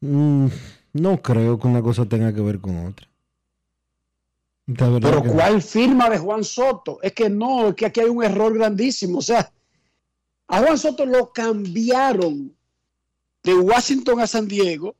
Mm, no creo que una cosa tenga que ver con otra. Pero no. ¿cuál firma de Juan Soto? Es que no, es que aquí hay un error grandísimo. O sea, a Juan Soto lo cambiaron de Washington a San Diego,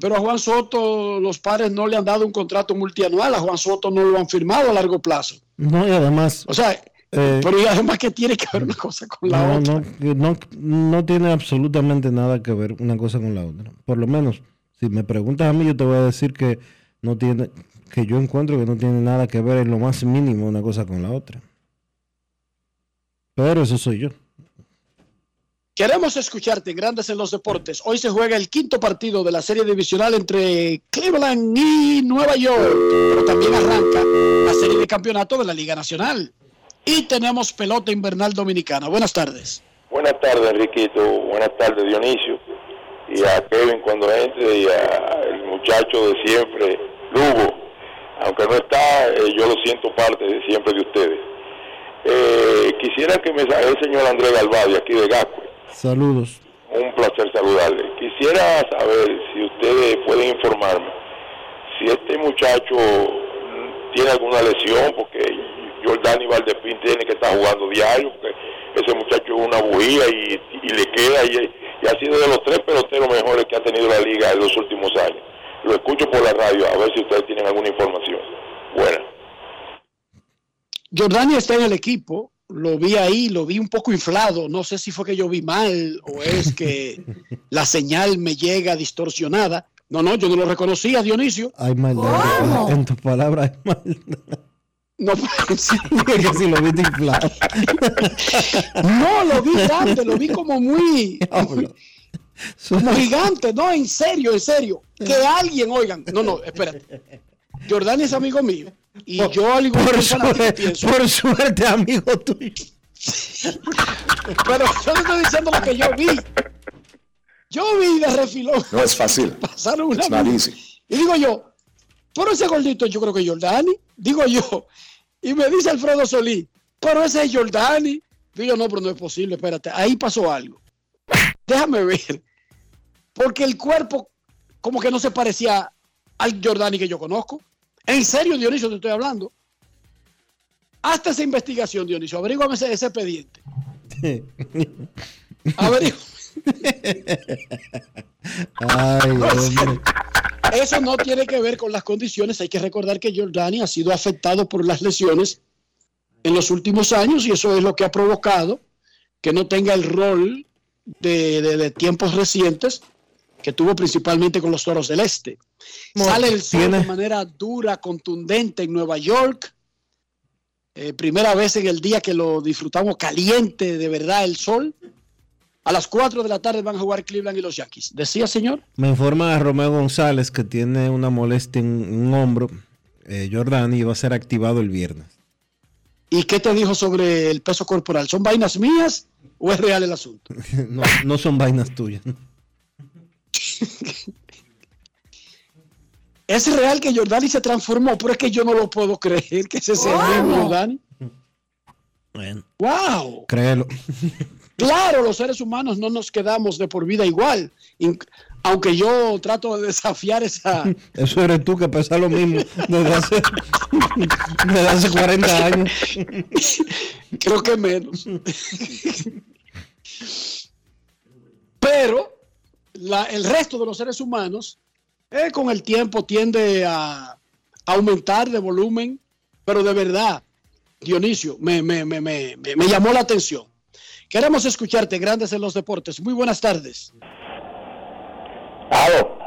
pero a Juan Soto los padres no le han dado un contrato multianual, a Juan Soto no lo han firmado a largo plazo. No, y además. O sea, eh, pero y además que tiene que ver una cosa con la no, otra. no, no tiene absolutamente nada que ver una cosa con la otra. Por lo menos, si me preguntas a mí, yo te voy a decir que no tiene, que yo encuentro que no tiene nada que ver en lo más mínimo una cosa con la otra. Pero eso soy yo. Queremos escucharte Grandes en los Deportes. Hoy se juega el quinto partido de la serie divisional entre Cleveland y Nueva York, pero también arranca la serie de campeonato de la Liga Nacional. Y tenemos pelota invernal dominicana. Buenas tardes. Buenas tardes, Enriquito. Buenas tardes, Dionisio. Y a Kevin cuando entre y al muchacho de siempre, Lugo. Aunque no está, eh, yo lo siento parte de siempre de ustedes. Eh, quisiera que me el señor Andrés Galvadi, aquí de Gasco. Saludos. Un placer saludarle. Quisiera saber si ustedes pueden informarme si este muchacho tiene alguna lesión, porque Jordani Valdespín tiene que estar jugando diario, porque ese muchacho es una bujía y, y le queda, y, y ha sido de los tres peloteros mejores que ha tenido la liga en los últimos años. Lo escucho por la radio, a ver si ustedes tienen alguna información. Buena. Jordani está en el equipo. Lo vi ahí, lo vi un poco inflado. No sé si fue que yo vi mal o es que la señal me llega distorsionada. No, no, yo no lo reconocía, Dionisio. Hay maldad. En tus palabras hay maldad. No, que si lo viste inflado. No, lo vi grande, lo vi como muy. Como gigante, no, en serio, en serio. Que alguien, oigan, no, no, espérate. Jordani es amigo mío. Y yo, al igual que Por suerte, pienso. por suerte, amigo tuyo. Pero yo no estoy diciendo lo que yo vi. Yo vi de refilón. No es fácil. Pasaron una. Y digo yo, pero ese gordito yo creo que es Jordani. Digo yo. Y me dice Alfredo Solís, pero ese es Jordani. Digo, no, pero no es posible, espérate. Ahí pasó algo. Déjame ver. Porque el cuerpo como que no se parecía al Jordani que yo conozco. En serio, Dionisio, te estoy hablando. Hasta esa investigación, Dionisio. Averígame ese, ese expediente. Averígame. Ay, hombre. Eso no tiene que ver con las condiciones. Hay que recordar que Jordani ha sido afectado por las lesiones en los últimos años y eso es lo que ha provocado que no tenga el rol de, de- de tiempos recientes que tuvo principalmente con los Toros del Este. Sale el sol tiene- de manera dura, contundente en Nueva York. Eh, primera vez en el día que lo disfrutamos caliente de verdad el sol. A las 4 de la tarde van a jugar Cleveland y los Yankees. ¿Decía, señor? Me informa a Romeo González que tiene una molestia en un hombro. Eh, Jordan y va a ser activado el viernes. ¿Y qué te dijo sobre el peso corporal? ¿Son vainas mías o es real el asunto? No, no son vainas tuyas. Es real que Jordani se transformó, pero es que yo no lo puedo creer que ese sea el mismo Jordani. Bueno, ¡Wow! créelo. Claro, los seres humanos no nos quedamos de por vida igual. Aunque yo trato de desafiar esa. Eso eres tú que pesa lo mismo desde hace, desde hace 40 años. Creo que menos. Pero la- el resto de los seres humanos, eh, con el tiempo tiende a aumentar de volumen, pero de verdad, Dionisio, me, me, me, me, me- me llamó la atención. Queremos escucharte, Grandes en los Deportes. Muy buenas tardes. Aló.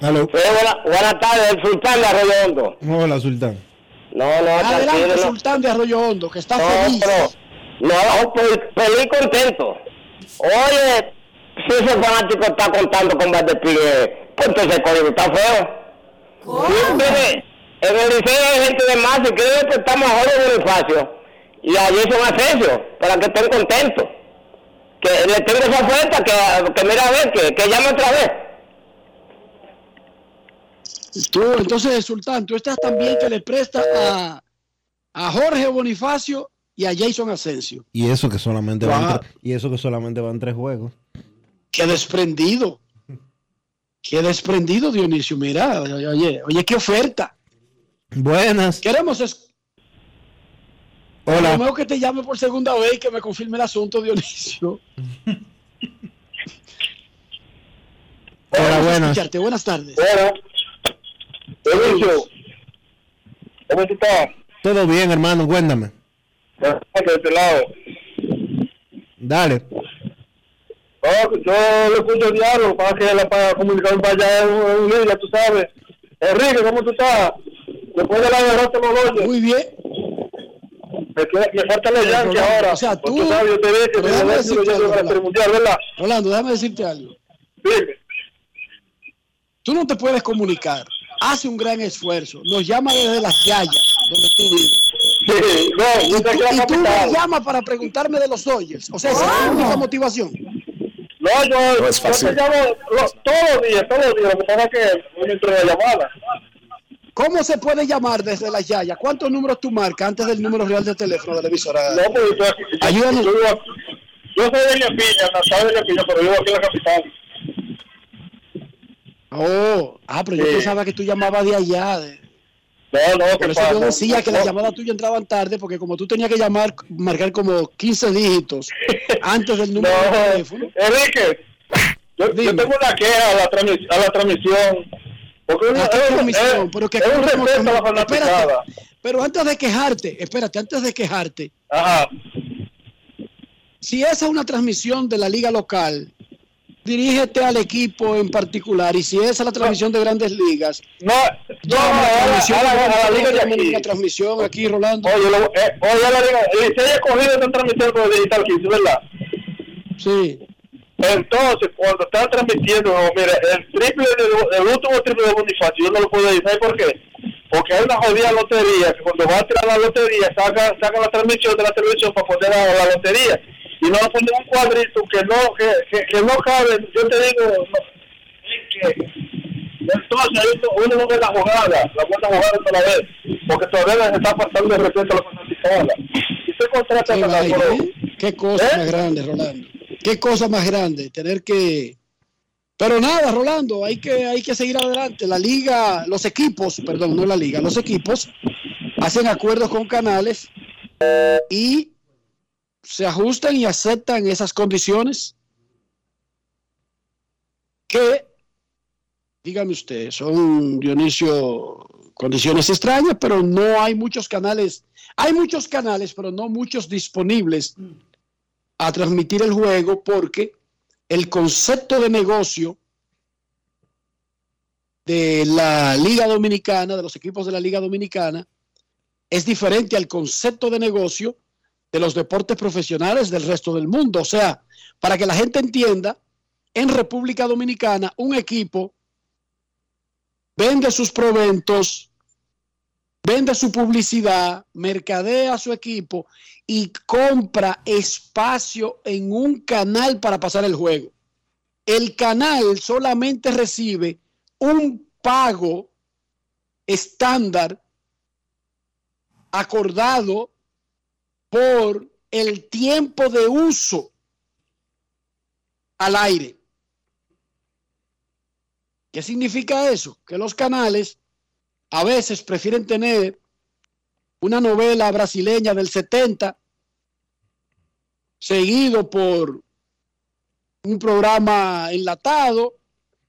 Aló. buena- buenas tardes, el sultán de Arroyo Hondo. Hola, Sultán. No, no, Adelante, no. Sultán de Arroyo Hondo, que está No, feliz. pero, no, fel- feliz contento. Oye, si ese fanático está contando con Valdespire, pues entonces el código está feo. Sí, mire, en el liceo hay gente de más y creo que estamos mejor en Bonifacio. Y allí son Asensio, para que estén contentos. Que le tengo esa oferta, que, que mira a ver, que, que llame otra vez. Tú, entonces, Sultán, tú estás también que le prestas a, a Jorge Bonifacio y a Jason Asensio. Y eso que solamente van y eso que solamente van tres juegos. Qué desprendido. Qué desprendido, Dionisio. Mira, oye, oye, qué oferta. Buenas. Queremos es Hola. Romeo que te llame por segunda vez y que me confirme el asunto, Dionisio. Hola, buenas. escucharte. Buenas tardes. Bueno, Dionisio, ¿cómo estás? Todo bien, hermano, cuéntame. De este lado. Dale. No, yo lo escucho diario, para que la para comunicar para allá en un- tú sabes. Enrique, ¿cómo tú estás? Después de la derrota no lo oyes. Muy bien. Me, me falta la Rolando, ahora. o sea, Pues tú- sabes, yo te dije que pero me déjame decirte algo, el Rolando. mundial, ¿verdad? Rolando, déjame decirte algo. Dime. Tú no te puedes comunicar. Hace un gran esfuerzo. Nos llama desde las Yayas, donde tú vives. Sí, no, y, tú, y tú me llamas para preguntarme de los Dodgers. O sea, esa es la única motivación. No, yo, No es yo te fácil. llamo lo- todos los días, todos los días. Lo que pasa es que no la llamada. ¿Cómo se puede llamar desde las Yayas? ¿Cuántos números tú marcas antes del número real de teléfono de la emisora? No, pues yo, Ayúdanos. yo, yo, yo soy de Ñapiña, natal de Ñapiña, pero vivo aquí en la capital. Oh, ah, pero yo pensaba que tú llamabas de allá. de- No, no, Por ¿qué eso pasa? yo decía que No. las llamadas tuyas entraban tarde, porque como tú tenías que llamar, marcar como 15 dígitos antes del número de No, teléfono. Enrique, yo, yo tengo una queja a la, transmi- a la transmisión. Porque ¿A es, transmisión? es- Pero que es un ¿cómo- cómo- respeto a la espérate, pero antes de quejarte, espérate, antes de quejarte, Ajá. si esa es una transmisión de la liga local, dirígete al equipo en particular y si esa es la transmisión de grandes ligas, no, a la transmisión, a a a liga aquí. Rolando. Oye, lo, eh, oye, la liga, Licey ha cogido esta transmisión con Digital 15, ¿verdad? Sí. Entonces, cuando están transmitiendo, no, mira, el triple, de, el último triple de Bonifacio, yo no lo puedo decir, ¿sabes por qué? Porque hay una jodida lotería, que cuando va a tirar la lotería, saca, saca la transmisión de la televisión para poner la, la lotería. Y no le ponen un cuadrito que no, que, que, que no cabe, yo te digo, no, que, entonces ahí uno no ve la jugada, la buena jugada otra vez, porque todavía se está faltando el respeto a la fanaticada. Y se contrata Qué, ¿eh? Qué cosa más grande, Rolando. Qué cosa más grande tener que. Pero nada, Rolando, hay que, hay que seguir adelante. La liga, los equipos, perdón, no la liga, los equipos hacen acuerdos con canales y se ajustan y aceptan esas condiciones que, dígame usted, son, Dionisio, condiciones extrañas, pero no hay muchos canales, hay muchos canales, pero no muchos disponibles a transmitir el juego porque el concepto de negocio de la Liga Dominicana, de los equipos de la Liga Dominicana, es diferente al concepto de negocio de los deportes profesionales del resto del mundo. O sea, para que la gente entienda, en República Dominicana un equipo vende sus proventos, vende su publicidad, mercadea su equipo y compra espacio en un canal para pasar el juego. El canal solamente recibe un pago estándar acordado por el tiempo de uso al aire. ¿Qué significa eso? Que los canales a veces prefieren tener una novela brasileña del 70 seguido por un programa enlatado,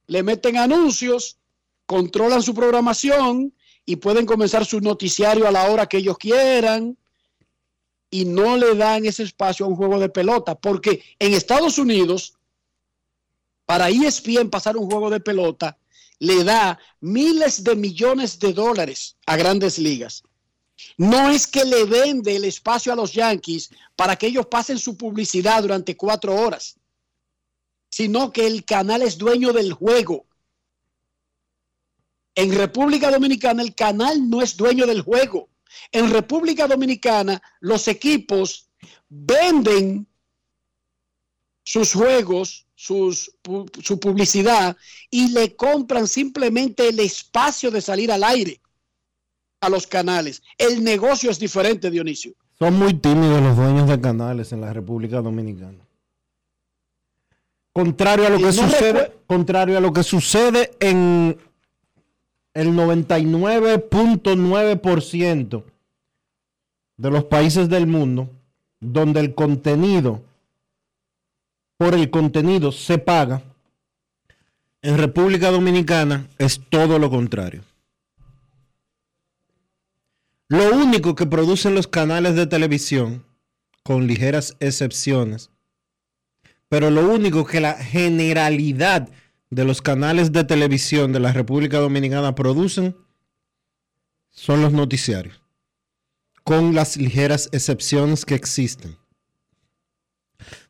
le meten anuncios, controlan su programación y pueden comenzar su noticiario a la hora que ellos quieran y no le dan ese espacio a un juego de pelota, porque en Estados Unidos, para ESPN pasar un juego de pelota, le da miles de millones de dólares a grandes ligas. No es que le vende el espacio a los Yankees para que ellos pasen su publicidad durante cuatro horas, sino que el canal es dueño del juego. En República Dominicana el canal no es dueño del juego. En República Dominicana los equipos venden sus juegos, sus, su publicidad y le compran simplemente el espacio de salir al aire a los canales. El negocio es diferente, Dionisio. Son muy tímidos los dueños de canales en la República Dominicana. Contrario a lo que no sucede, contrario a lo que sucede en el 99.9% de los países del mundo donde el contenido por el contenido se paga, en República Dominicana es todo lo contrario. Lo único que producen los canales de televisión, con ligeras excepciones, pero lo único que la generalidad de los canales de televisión de la República Dominicana producen son los noticiarios, con las ligeras excepciones que existen.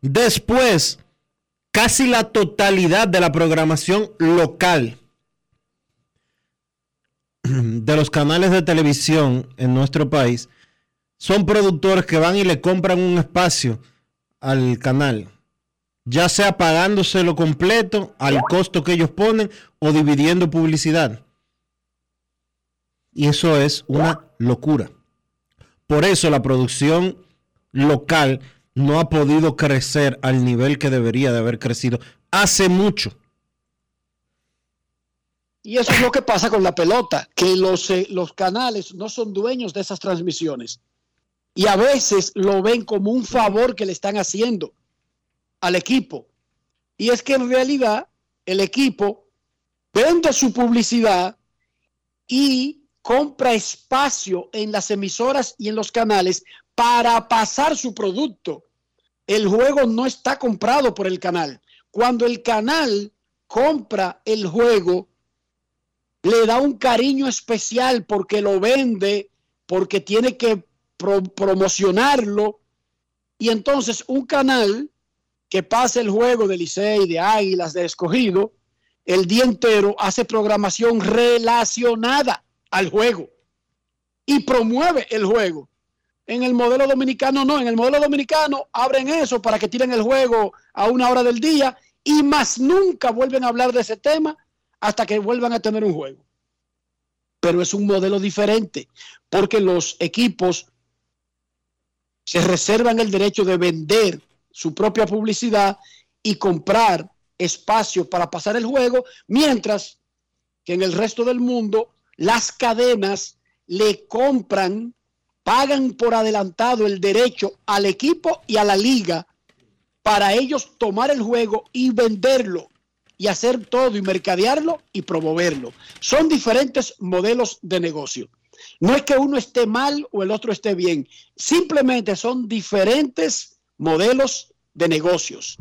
Después, casi la totalidad de la programación local de los canales de televisión en nuestro país son productores que van y le compran un espacio al canal, ya sea pagándoselo completo al costo que ellos ponen o dividiendo publicidad. Y eso es una locura. Por eso la producción local no ha podido crecer al nivel que debería de haber crecido hace mucho. Y eso es lo que pasa con la pelota, que los, eh, los canales no son dueños de esas transmisiones. Y a veces lo ven como un favor que le están haciendo al equipo. Y es que en realidad el equipo vende su publicidad y compra espacio en las emisoras y en los canales para pasar su producto. El juego no está comprado por el canal. Cuando el canal compra el juego, le da un cariño especial porque lo vende, porque tiene que pro- promocionarlo. Y entonces un canal que pasa el juego de Licey, de Águilas, de Escogido, el día entero hace programación relacionada al juego y promueve el juego. En el modelo dominicano no, en el modelo dominicano abren eso para que tiren el juego a una hora del día y más nunca vuelven a hablar de ese tema hasta que vuelvan a tener un juego. Pero es un modelo diferente porque los equipos se reservan el derecho de vender su propia publicidad y comprar espacio para pasar el juego, mientras que en el resto del mundo las cadenas le compran pagan por adelantado el derecho al equipo y a la liga para ellos tomar el juego y venderlo y hacer todo y mercadearlo y promoverlo. Son diferentes modelos de negocio. No es que uno esté mal o el otro esté bien, simplemente son diferentes modelos de negocios.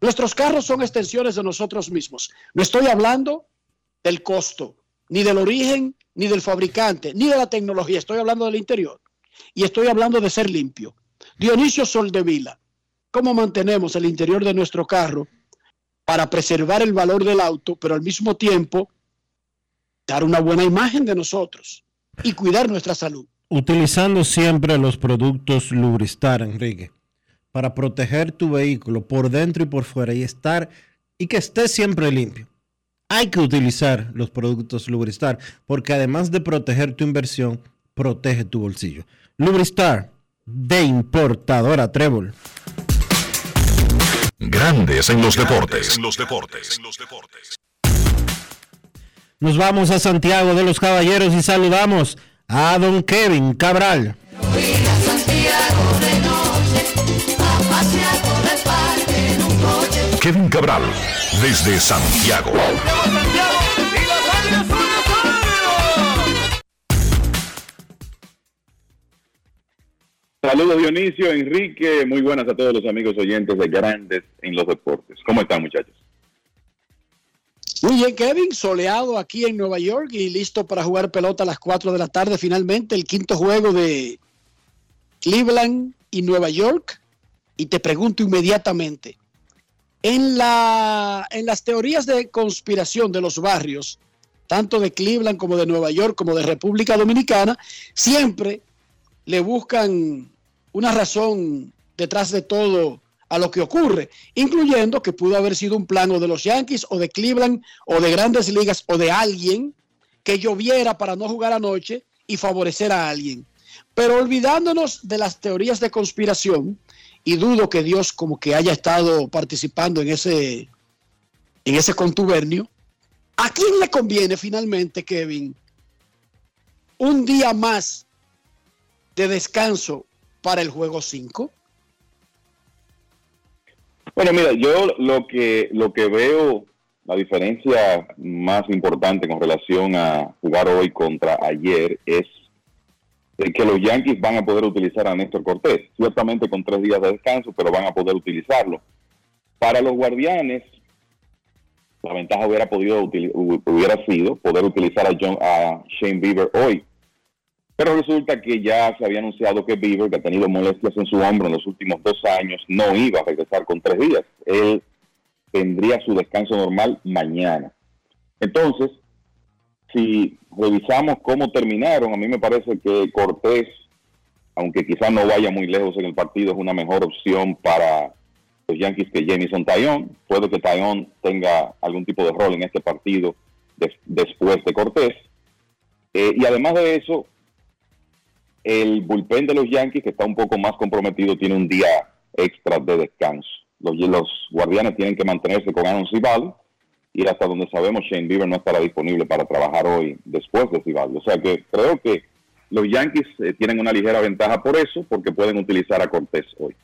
Nuestros carros son extensiones de nosotros mismos. No estoy hablando del costo, ni del origen, ni del fabricante, ni de la tecnología. Estoy hablando del interior. Y estoy hablando de ser limpio. Dionisio Soldevila, ¿cómo mantenemos el interior de nuestro carro para preservar el valor del auto, pero al mismo tiempo dar una buena imagen de nosotros y cuidar nuestra salud? Utilizando siempre los productos Lubristar, Enrique, para proteger tu vehículo por dentro y por fuera y estar y que esté siempre limpio. Hay que utilizar los productos Lubristar porque además de proteger tu inversión, protege tu bolsillo. Lubristar de importadora Trébol. Grandes en los deportes. En los deportes. Nos vamos a Santiago de los Caballeros y saludamos a don Kevin Cabral. Kevin Cabral, desde Santiago. Saludos Dionisio, Enrique, muy buenas a todos los amigos oyentes de Grandes en los Deportes. ¿Cómo están muchachos? Muy bien, Kevin, soleado aquí en Nueva York y listo para jugar pelota a las 4 de la tarde. Finalmente, el quinto juego de Cleveland y Nueva York. Y te pregunto inmediatamente, en, la, en las teorías de conspiración de los barrios, tanto de Cleveland como de Nueva York, como de República Dominicana, siempre le buscan una razón detrás de todo a lo que ocurre, incluyendo que pudo haber sido un plano de los Yankees o de Cleveland o de grandes ligas o de alguien que lloviera para no jugar anoche y favorecer a alguien. Pero olvidándonos de las teorías de conspiración, y dudo que Dios como que haya estado participando en ese, en ese contubernio, ¿a quién le conviene finalmente, Kevin, un día más de descanso para el juego 5? Bueno, mira, yo lo que lo que veo la diferencia más importante con relación a jugar hoy contra ayer es el que los Yankees van a poder utilizar a Néstor Cortés, ciertamente con tres días de descanso, pero van a poder utilizarlo. Para los Guardianes, la ventaja hubiera podido hubiera sido poder utilizar a, John, a Shane Bieber hoy, pero resulta que ya se había anunciado que Bieber, que ha tenido molestias en su hombro en los últimos dos años, no iba a regresar con tres días. Él tendría su descanso normal mañana. Entonces, si revisamos cómo terminaron, a mí me parece que Cortés, aunque quizás no vaya muy lejos en el partido, es una mejor opción para los Yankees que Jamison Tayón. Puede que Tayón tenga algún tipo de rol en este partido después de Cortés. Eh, y además de eso, el bullpen de los Yankees, que está un poco más comprometido, tiene un día extra de descanso. Los, guardianes tienen que mantenerse con Aaron Cibal y hasta donde sabemos Shane Bieber no estará disponible para trabajar hoy después de Cibal. O sea que creo que los Yankees eh, tienen una ligera ventaja por eso, porque pueden utilizar a Cortés hoy.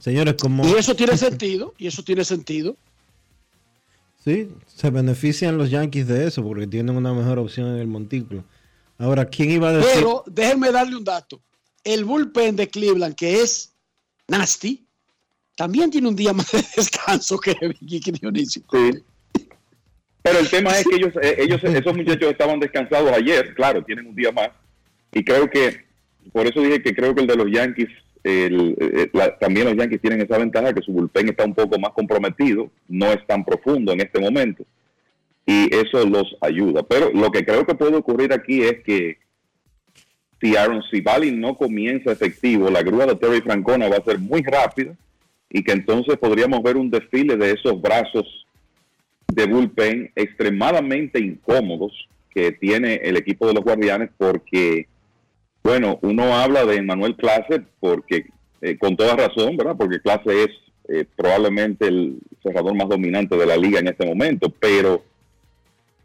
Señores, como... Y eso tiene sentido, y eso tiene sentido. Sí, se benefician los Yankees de eso porque tienen una mejor opción en el montículo. Ahora, ¿quién iba a decir? Pero déjenme darle un dato. El bullpen de Cleveland, que es nasty, también tiene un día más de descanso que, Dionisio. Sí. Pero el tema es que ellos, eh, ellos, esos muchachos estaban descansados ayer, claro, tienen un día más. Y creo que, por eso dije que creo que el de los Yankees el, también los Yankees tienen esa ventaja que su bullpen está un poco más comprometido, no es tan profundo en este momento y eso los ayuda. Pero lo que creo que puede ocurrir aquí es que si Aaron Civali no comienza efectivo, la grúa de Terry Francona va a ser muy rápida y que entonces podríamos ver un desfile de esos brazos de bullpen extremadamente incómodos que tiene el equipo de los Guardianes porque bueno, uno habla de Manuel Clase porque, eh, con toda razón, ¿verdad? Porque Clase es eh, probablemente el cerrador más dominante de la liga en este momento, pero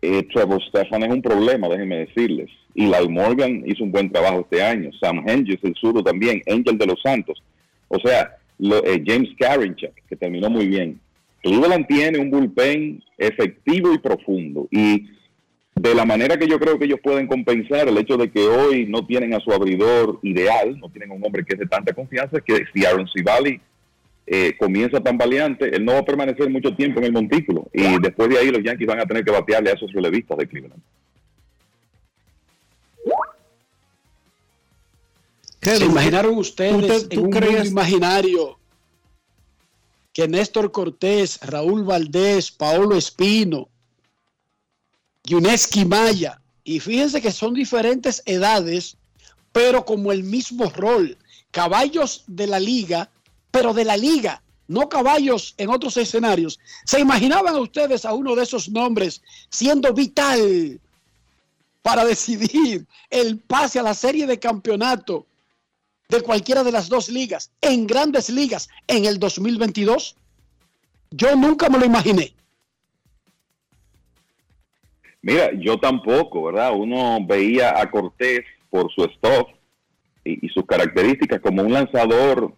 eh, Trevor Stefan es un problema, déjenme decirles. Y Lyle Morgan hizo un buen trabajo este año. Sam Hedges, el surdo también. Angel de los Santos. O sea, lo- eh, James Karinchak, que terminó muy bien. Cleveland tiene un bullpen efectivo y profundo. Y de la manera que yo creo que ellos pueden compensar el hecho de que hoy no tienen a su abridor ideal, no tienen un hombre que es de tanta confianza, es que si Aaron Civali eh, comienza tan valiente, él no va a permanecer mucho tiempo en el montículo. Y después de ahí los Yankees van a tener que batearle a esos relevistas de Cleveland. ¿Se imaginaron ustedes ¿Tú te- en tú un mundo imaginario que Néstor Cortés, Raúl Valdés, Paolo Espino, Yuneski Maya, y fíjense que son diferentes edades, pero como el mismo rol, caballos de la liga, pero de la liga, no caballos en otros escenarios. ¿Se imaginaban a ustedes a uno de esos nombres siendo vital para decidir el pase a la serie de campeonato de cualquiera de las dos ligas, en grandes ligas, en el 2022? Yo nunca me lo imaginé. Mira, yo tampoco, ¿verdad? Uno veía a Cortés por su stuff y, y sus características como un lanzador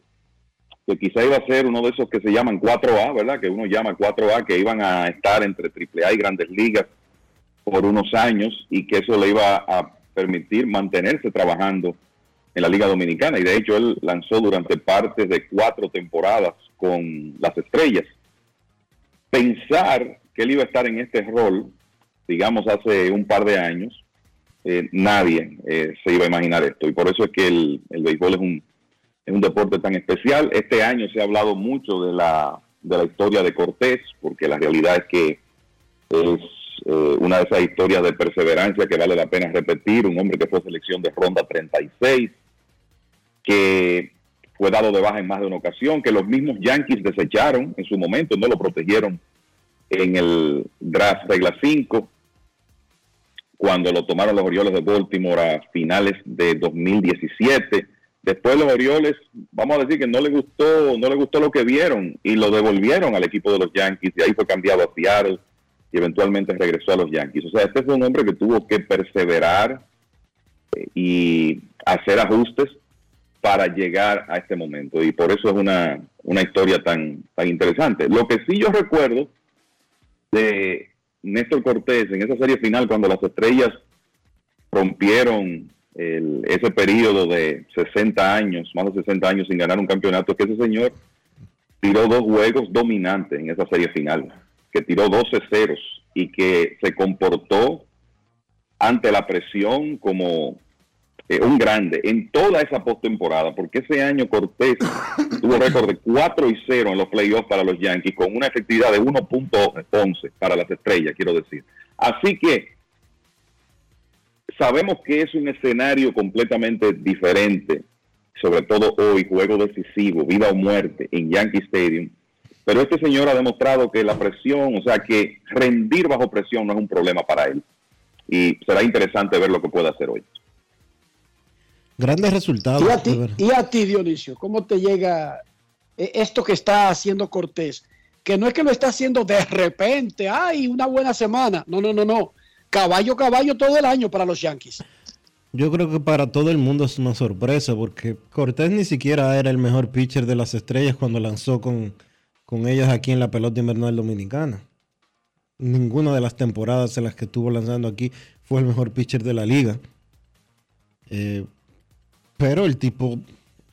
que quizá iba a ser uno de esos que se llaman 4A, ¿verdad? Que uno llama 4A, que iban a estar entre AAA y grandes ligas por unos años y que eso le iba a permitir mantenerse trabajando en la Liga Dominicana. Y de hecho él lanzó durante parte de cuatro temporadas con las estrellas. Pensar que él iba a estar en este rol, digamos, hace un par de años, eh, nadie eh, se iba a imaginar esto. Y por eso es que el, el béisbol es un, es un deporte tan especial. Este año se ha hablado mucho de la, de la historia de Cortés, porque la realidad es que es eh, una de esas historias de perseverancia que vale la pena repetir. Un hombre que fue selección de ronda 36, que fue dado de baja en más de una ocasión, que los mismos Yankees desecharon en su momento, no lo protegieron en el draft regla 5, cuando lo tomaron los Orioles de Baltimore a finales de 2017. Después los Orioles, vamos a decir que no le gustó, no le gustó lo que vieron y lo devolvieron al equipo de los Yankees y ahí fue cambiado a Seattle y eventualmente regresó a los Yankees. O sea, este fue un hombre que tuvo que perseverar eh, y hacer ajustes para llegar a este momento y por eso es una, una historia tan, tan interesante. Lo que sí yo recuerdo de Néstor Cortés en esa serie final cuando las estrellas rompieron ese periodo de 60 años, más de 60 años sin ganar un campeonato, que ese señor tiró dos juegos dominantes en esa serie final, que tiró 12 ceros y que se comportó ante la presión como eh, un grande en toda esa postemporada, porque ese año Cortés tuvo récord de 4 y 0 en los playoffs para los Yankees, con una efectividad de 1.11 para las estrellas, quiero decir. Así que sabemos que es un escenario completamente diferente, sobre todo hoy, juego decisivo, vida o muerte en Yankee Stadium. Pero este señor ha demostrado que la presión, o sea, que rendir bajo presión no es un problema para él. Y será interesante ver lo que puede hacer hoy. Grandes resultados. ¿Y a, ti, y a ti, Dionisio, ¿cómo te llega eh, esto que está haciendo Cortés? Que no es que lo está haciendo de repente, ay, una buena semana. No, no, no, no. Caballo, caballo todo el año para los Yankees. Yo creo que para todo el mundo es una sorpresa porque Cortés ni siquiera era el mejor pitcher de las estrellas cuando lanzó con, con ellas aquí en la pelota invernal dominicana. Ninguna de las temporadas en las que estuvo lanzando aquí fue el mejor pitcher de la liga. Eh, pero el tipo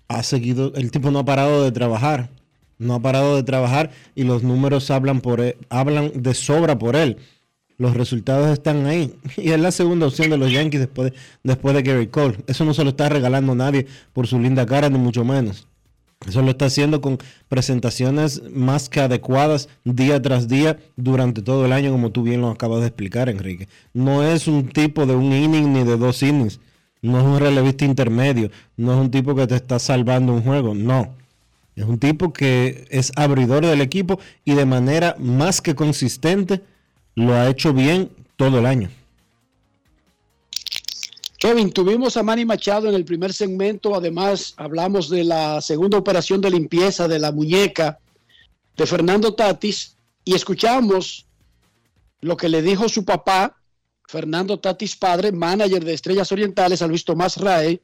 ha seguido, el tipo no ha parado de trabajar. No ha parado de trabajar y los números hablan por él, hablan de sobra por él. Los resultados están ahí. Y es la segunda opción de los Yankees después de, después de Gary Cole. Eso no se lo está regalando nadie por su linda cara, ni mucho menos. Eso lo está haciendo con presentaciones más que adecuadas día tras día durante todo el año, como tú bien lo acabas de explicar, Enrique. No es un tipo de un inning ni de dos innings. No es un relevista intermedio. No es un tipo que te está salvando un juego. No. Es un tipo que es abridor del equipo y de manera más que consistente lo ha hecho bien todo el año. Kevin, tuvimos a Manny Machado en el primer segmento. Además, hablamos de la segunda operación de limpieza de la muñeca de Fernando Tatis y escuchamos lo que le dijo su papá Fernando Tatis Padre, manager de Estrellas Orientales, a Luis Tomás Rae,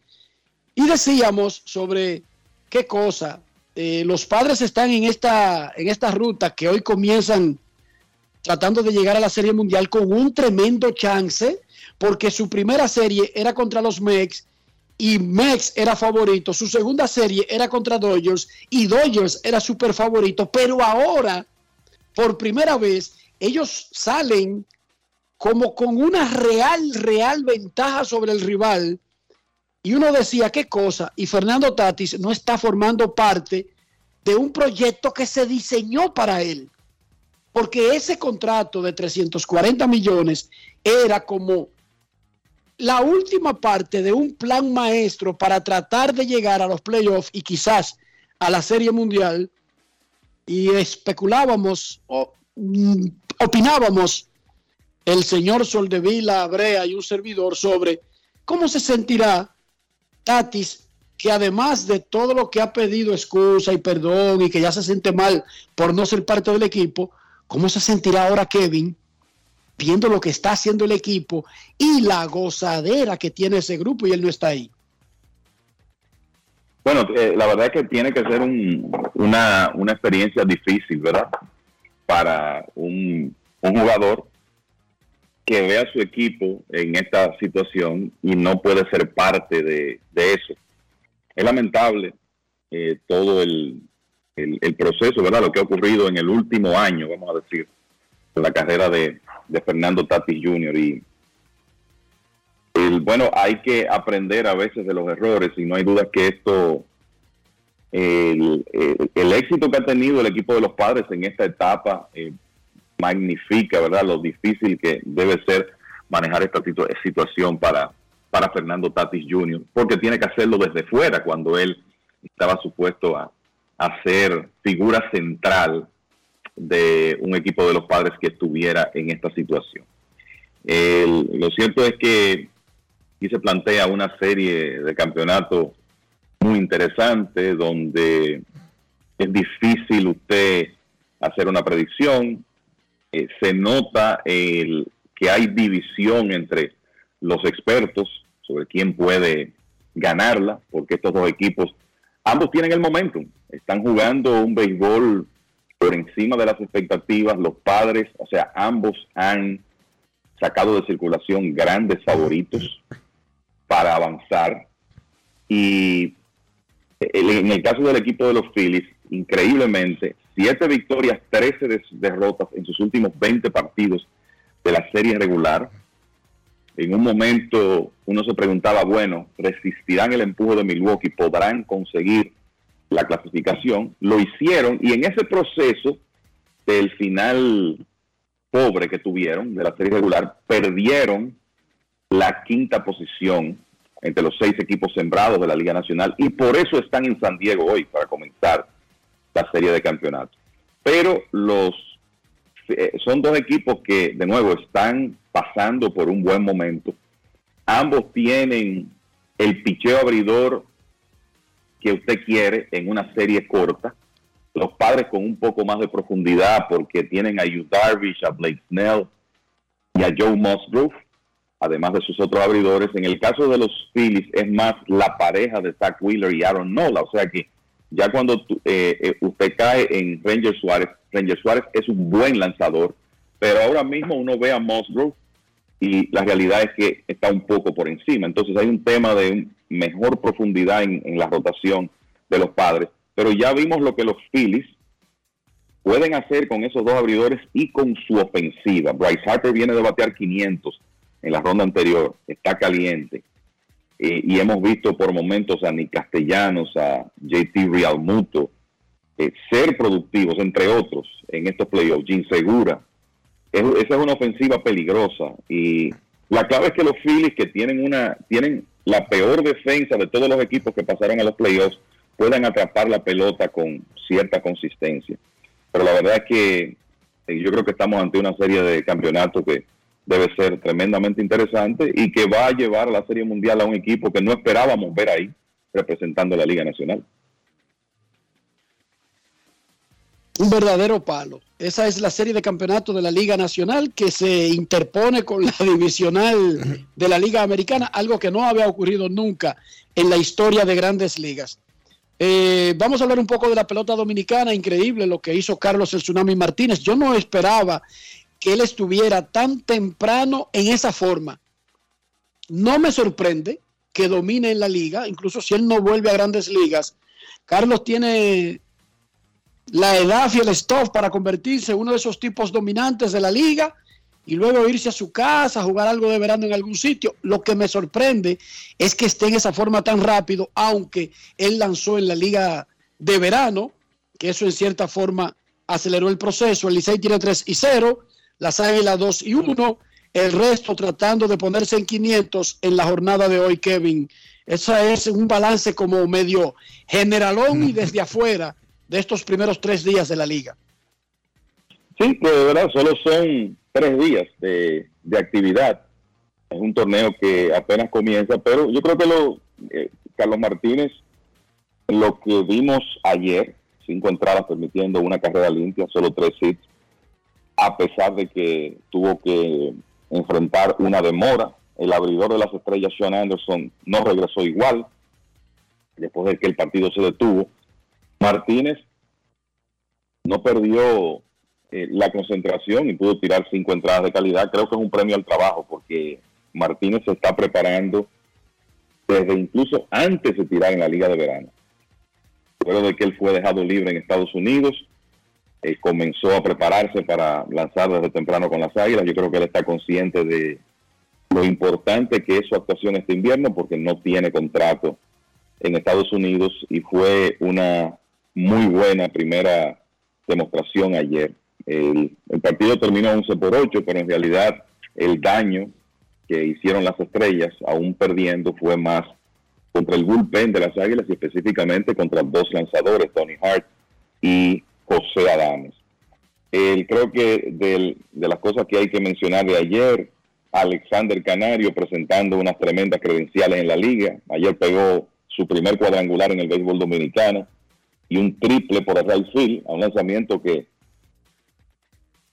y decíamos sobre qué cosa. eh, los padres están en esta, en esta ruta que hoy comienzan tratando de llegar a la Serie Mundial con un tremendo chance, porque su primera serie era contra los Mex y Mex era favorito, su segunda serie era contra Dodgers y Dodgers era súper favorito, pero ahora, por primera vez, ellos salen como con una real, real ventaja sobre el rival. Y uno decía, ¿qué cosa? Y Fernando Tatis no está formando parte de un proyecto que se diseñó para él. Porque ese contrato de 340 millones era como la última parte de un plan maestro para tratar de llegar a los playoffs y quizás a la Serie Mundial. Y especulábamos, o, mm, opinábamos el señor Soldevila, Brea y un servidor sobre cómo se sentirá Tatis, que además de todo lo que ha pedido excusa y perdón y que ya se siente mal por no ser parte del equipo, ¿cómo se sentirá ahora Kevin viendo lo que está haciendo el equipo y la gozadera que tiene ese grupo y él no está ahí? Bueno, eh, la verdad es que tiene que ser un- una, una experiencia difícil, ¿verdad? Para un, un jugador que vea a su equipo en esta situación y no puede ser parte de, eso. Es lamentable eh, todo el, el- proceso, ¿verdad? Lo que ha ocurrido en el último año, vamos a decir, en la carrera de, Fernando Tatis Jr. Y el, bueno, hay que aprender a veces de los errores y no hay duda que esto, el- el éxito que ha tenido el equipo de los padres en esta etapa eh, magnifica, ¿verdad? Lo difícil que debe ser manejar esta situ- situación para, para Fernando Tatis Jr., porque tiene que hacerlo desde fuera cuando él estaba supuesto a, a ser figura central de un equipo de los padres que estuviera en esta situación. Lo cierto es que aquí se plantea una serie de campeonatos muy interesante donde es difícil usted hacer una predicción. Eh, se nota el, que hay división entre los expertos sobre quién puede ganarla, porque estos dos equipos, ambos tienen el momentum, están jugando un béisbol por encima de las expectativas, los padres, o sea, ambos han sacado de circulación grandes favoritos para avanzar. Y en el caso del equipo de los Phillies, increíblemente, siete victorias, 13 des- derrotas en sus últimos 20 partidos de la serie regular. En un momento uno se preguntaba, bueno, ¿resistirán el empuje de Milwaukee? ¿Podrán conseguir la clasificación? Lo hicieron y en ese proceso del final pobre que tuvieron de la serie regular, perdieron la quinta posición entre los seis equipos sembrados de la Liga Nacional y por eso están en San Diego hoy para comenzar la serie de campeonatos. Pero los eh, son dos equipos que de nuevo están pasando por un buen momento. Ambos tienen el picheo abridor que usted quiere en una serie corta. Los padres con un poco más de profundidad porque tienen a Yu Darvish, a Blake Snell y a Joe Musgrove además de sus otros abridores. En el caso de los Phillies es más la pareja de Zach Wheeler y Aaron Nola, o sea que ya cuando eh, eh, usted cae en Ranger Suárez, Ranger Suárez es un buen lanzador, pero ahora mismo uno ve a Musgrove y la realidad es que está un poco por encima. Entonces hay un tema de mejor profundidad en, en la rotación de los padres, pero ya vimos lo que los Phillies pueden hacer con esos dos abridores y con su ofensiva. Bryce Harper viene de batear 500 en la ronda anterior, está caliente. Eh, y hemos visto por momentos a Nick Castellanos, a JT Realmuto, eh, ser productivos, entre otros, en estos playoffs. Jim Segura. Es- esa es una ofensiva peligrosa. Y la clave es que los Phillies, que tienen, una, tienen la peor defensa de todos los equipos que pasaron a los playoffs, puedan atrapar la pelota con cierta consistencia. Pero la verdad es que eh, yo creo que estamos ante una serie de campeonatos que debe ser tremendamente interesante y que va a llevar a la Serie Mundial a un equipo que no esperábamos ver ahí representando la Liga Nacional. un verdadero palo. Esa es la serie de campeonato de la Liga Nacional que se interpone con la divisional de la Liga Americana, algo que no había ocurrido nunca en la historia de grandes ligas. Eh, vamos a hablar un poco de la pelota dominicana, increíble lo que hizo Carlos el Tsunami Martínez. Yo no esperaba que él estuviera tan temprano en esa forma. No me sorprende que domine en la liga, incluso si él no vuelve a grandes ligas. Carlos tiene la edad y el stuff para convertirse en uno de esos tipos dominantes de la liga y luego irse a su casa, jugar algo de verano en algún sitio. Lo que me sorprende es que esté en esa forma tan rápido, aunque él lanzó en la liga de verano, que eso en cierta forma aceleró el proceso. El Licey tiene 3 y 0, las Águilas 2 y 1, el resto tratando de ponerse en 500 en la jornada de hoy, Kevin. Eso es un balance como medio generalón y desde afuera de estos primeros tres días de la liga. Sí, que de verdad solo son tres días de, de actividad. Es un torneo que apenas comienza, pero yo creo que lo, eh, Carlos Martínez, lo que vimos ayer, cinco entradas permitiendo una carrera limpia, solo tres hits, a pesar de que tuvo que enfrentar una demora. El abridor de las estrellas, Sean Anderson, no regresó igual después de que el partido se detuvo. Martínez no perdió eh, la concentración y pudo tirar cinco entradas de calidad. Creo que es un premio al trabajo porque Martínez se está preparando desde incluso antes de tirar en la liga de verano. Luego de que él fue dejado libre en Estados Unidos, eh, comenzó a prepararse para lanzar desde temprano con las águilas. Yo creo que él está consciente de lo importante que es su actuación este invierno porque no tiene contrato en Estados Unidos y fue una muy buena primera demostración ayer. El, partido terminó 11 por 8, pero en realidad el daño que hicieron las estrellas, aún perdiendo, fue más contra el bullpen de las Águilas y específicamente contra dos lanzadores, Tony Hart y José Adames. El, creo que de las cosas que hay que mencionar de ayer, Alexander Canario presentando unas tremendas credenciales en la liga. Ayer pegó su primer cuadrangular en el béisbol dominicano y un triple por el right a un lanzamiento que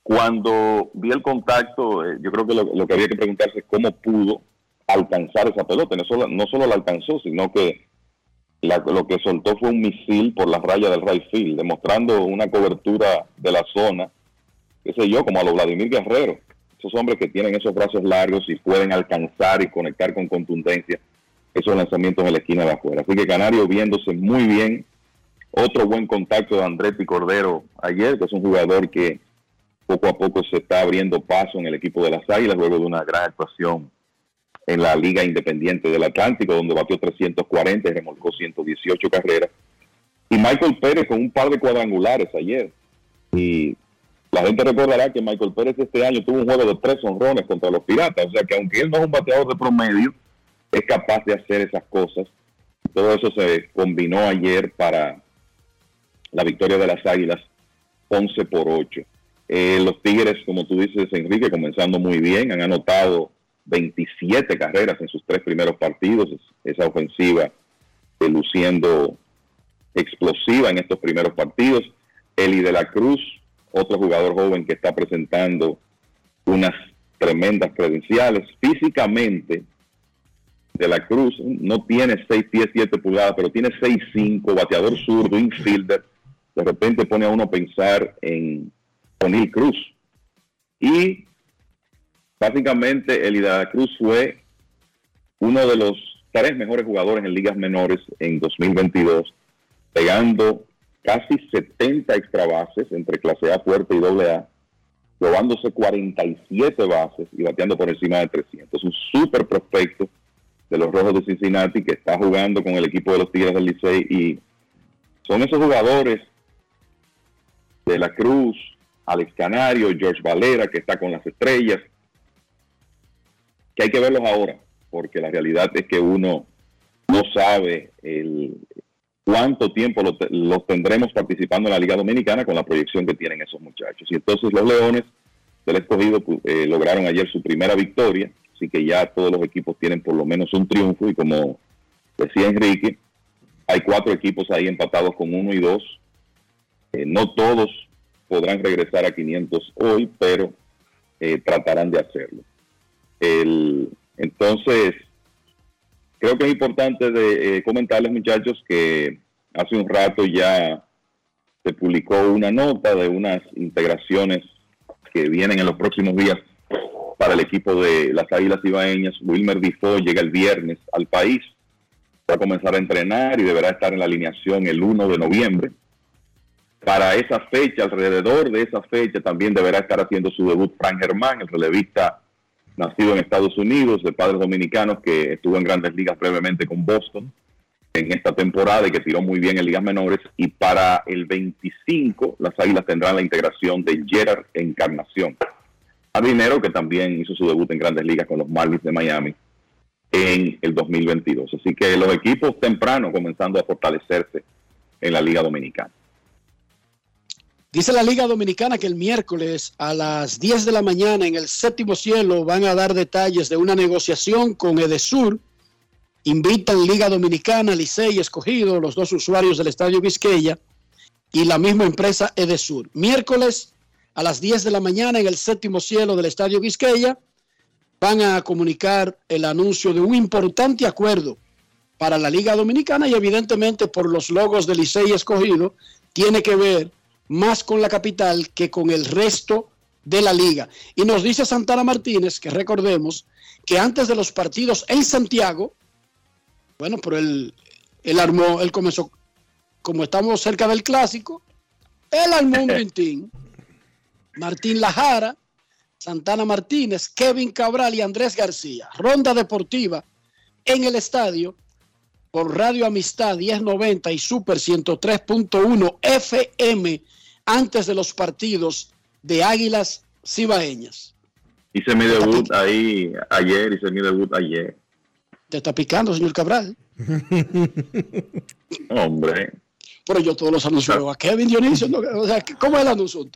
cuando vi el contacto, eh, yo creo que lo, que había que preguntarse es cómo pudo alcanzar esa pelota. No solo, no solo la alcanzó, sino que lo que soltó fue un misil por la raya del right field, demostrando una cobertura de la zona, qué sé yo, como a los Vladimir Guerrero. Esos hombres que tienen esos brazos largos y pueden alcanzar y conectar con contundencia esos lanzamientos en la esquina de afuera. Así que Canario viéndose muy bien. Otro buen contacto de Andretti Cordero ayer, que es un jugador que poco a poco se está abriendo paso en el equipo de las Águilas luego de una gran actuación en la Liga Independiente del Atlántico, donde batió 340 y remolcó 118 carreras. Y Michael Pérez con un par de cuadrangulares ayer. Y la gente recordará que Michael Pérez este año tuvo un juego de tres honrones contra los Piratas. O sea que aunque él no es un bateador de promedio, es capaz de hacer esas cosas. Todo eso se combinó ayer para la victoria de las Águilas 11 por 8. Eh, los Tigres, como tú dices, Enrique, comenzando muy bien, han anotado 27 carreras en sus tres primeros partidos. Esa ofensiva eh, luciendo explosiva en estos primeros partidos. Eli de la Cruz, otro jugador joven que está presentando unas tremendas credenciales. Físicamente, de la Cruz no tiene 6 pies 7 pulgadas, pero tiene 6'5, bateador zurdo, infielder. De repente pone a uno a pensar en O'Neill Cruz. Y básicamente el Cruz fue uno de los tres mejores jugadores en ligas menores en 2022, pegando casi 70 extra bases entre clase A fuerte y doble A, robándose 47 bases y bateando por encima de 300. Un súper prospecto de los Rojos de Cincinnati que está jugando con el equipo de los Tigres del Licey y son esos jugadores de la Cruz, Alex Canario, George Valera que está con las estrellas, que hay que verlos ahora, porque la realidad es que uno no sabe el, cuánto tiempo los tendremos participando en la Liga Dominicana con la proyección que tienen esos muchachos. Y entonces los Leones del escogido eh, lograron ayer su primera victoria así que ya todos los equipos tienen por lo menos un triunfo y como decía Enrique, hay cuatro equipos ahí empatados con uno y dos. Eh, no todos podrán regresar a 500 hoy, pero eh, tratarán de hacerlo. El, entonces, creo que es importante de, eh, comentarles, muchachos, que hace un rato ya se publicó una nota de unas integraciones que vienen en los próximos días para el equipo de las Águilas Ibaeñas. Wilmer Difo llega el viernes al país, va a comenzar a entrenar y deberá estar en la alineación el 1 de noviembre. Para esa fecha, alrededor de esa fecha, también deberá estar haciendo su debut Frank Germán, el relevista nacido en Estados Unidos, de padres dominicanos, que estuvo en grandes ligas brevemente con Boston en esta temporada y que tiró muy bien en ligas menores. Y para el 25, las Águilas tendrán la integración de Gerard Encarnación. A dinero que también hizo su debut en grandes ligas con los Marlins de Miami en el 2022. Así que los equipos temprano comenzando a fortalecerse en la Liga Dominicana. Dice la Liga Dominicana que el miércoles a las 10 de la mañana en el séptimo cielo van a dar detalles de una negociación con Edesur. Invitan Liga Dominicana, Licey, Escogido, los dos usuarios del Estadio Vizqueya y la misma empresa Edesur. Miércoles a las 10 de la mañana en el séptimo cielo del Estadio Vizqueya van a comunicar el anuncio de un importante acuerdo para la Liga Dominicana y evidentemente por los logos de Licey Escogido tiene que ver más con la capital que con el resto de la liga. Y nos dice Santana Martínez que recordemos que antes de los partidos en Santiago, bueno, pero él, él armó, él comenzó, como estamos cerca del clásico, él armó un tintín. Martín Lajara, Santana Martínez, Kevin Cabral y Andrés García. Ronda deportiva en el estadio por Radio Amistad 1090 y Super 103.1 FM antes de los partidos de Águilas Cibaeñas. Hice mi debut ahí ayer, hice mi debut ayer. Te está picando, señor Cabral. Hombre. Pero yo todos los anuncios veo a Kevin Dionisio. ¿no? O sea, ¿cómo es el anuncio?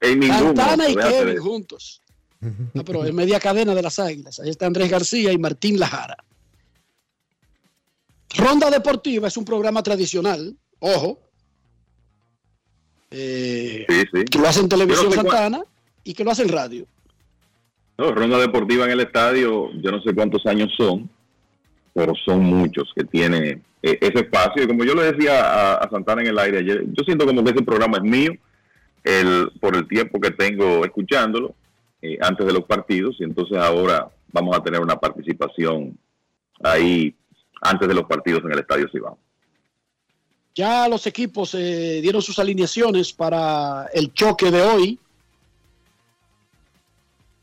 En Santana y Kevin juntos. No, pero es media cadena de las Águilas. Ahí está Andrés García y Martín Lajara. Ronda Deportiva es un programa tradicional, ojo, eh, Sí, sí. que lo hace en televisión no sé Santana y que lo hace en radio. No, ronda deportiva en el estadio, yo no sé cuántos años son, pero son muchos que tiene eh, ese espacio. Y como yo le decía a, a Santana en el aire ayer, yo siento como que ese programa es mío el, por el tiempo que tengo escuchándolo eh, antes de los partidos. Y entonces ahora vamos a tener una participación ahí antes de los partidos en el estadio Cibao. Ya los equipos eh, dieron sus alineaciones para el choque de hoy.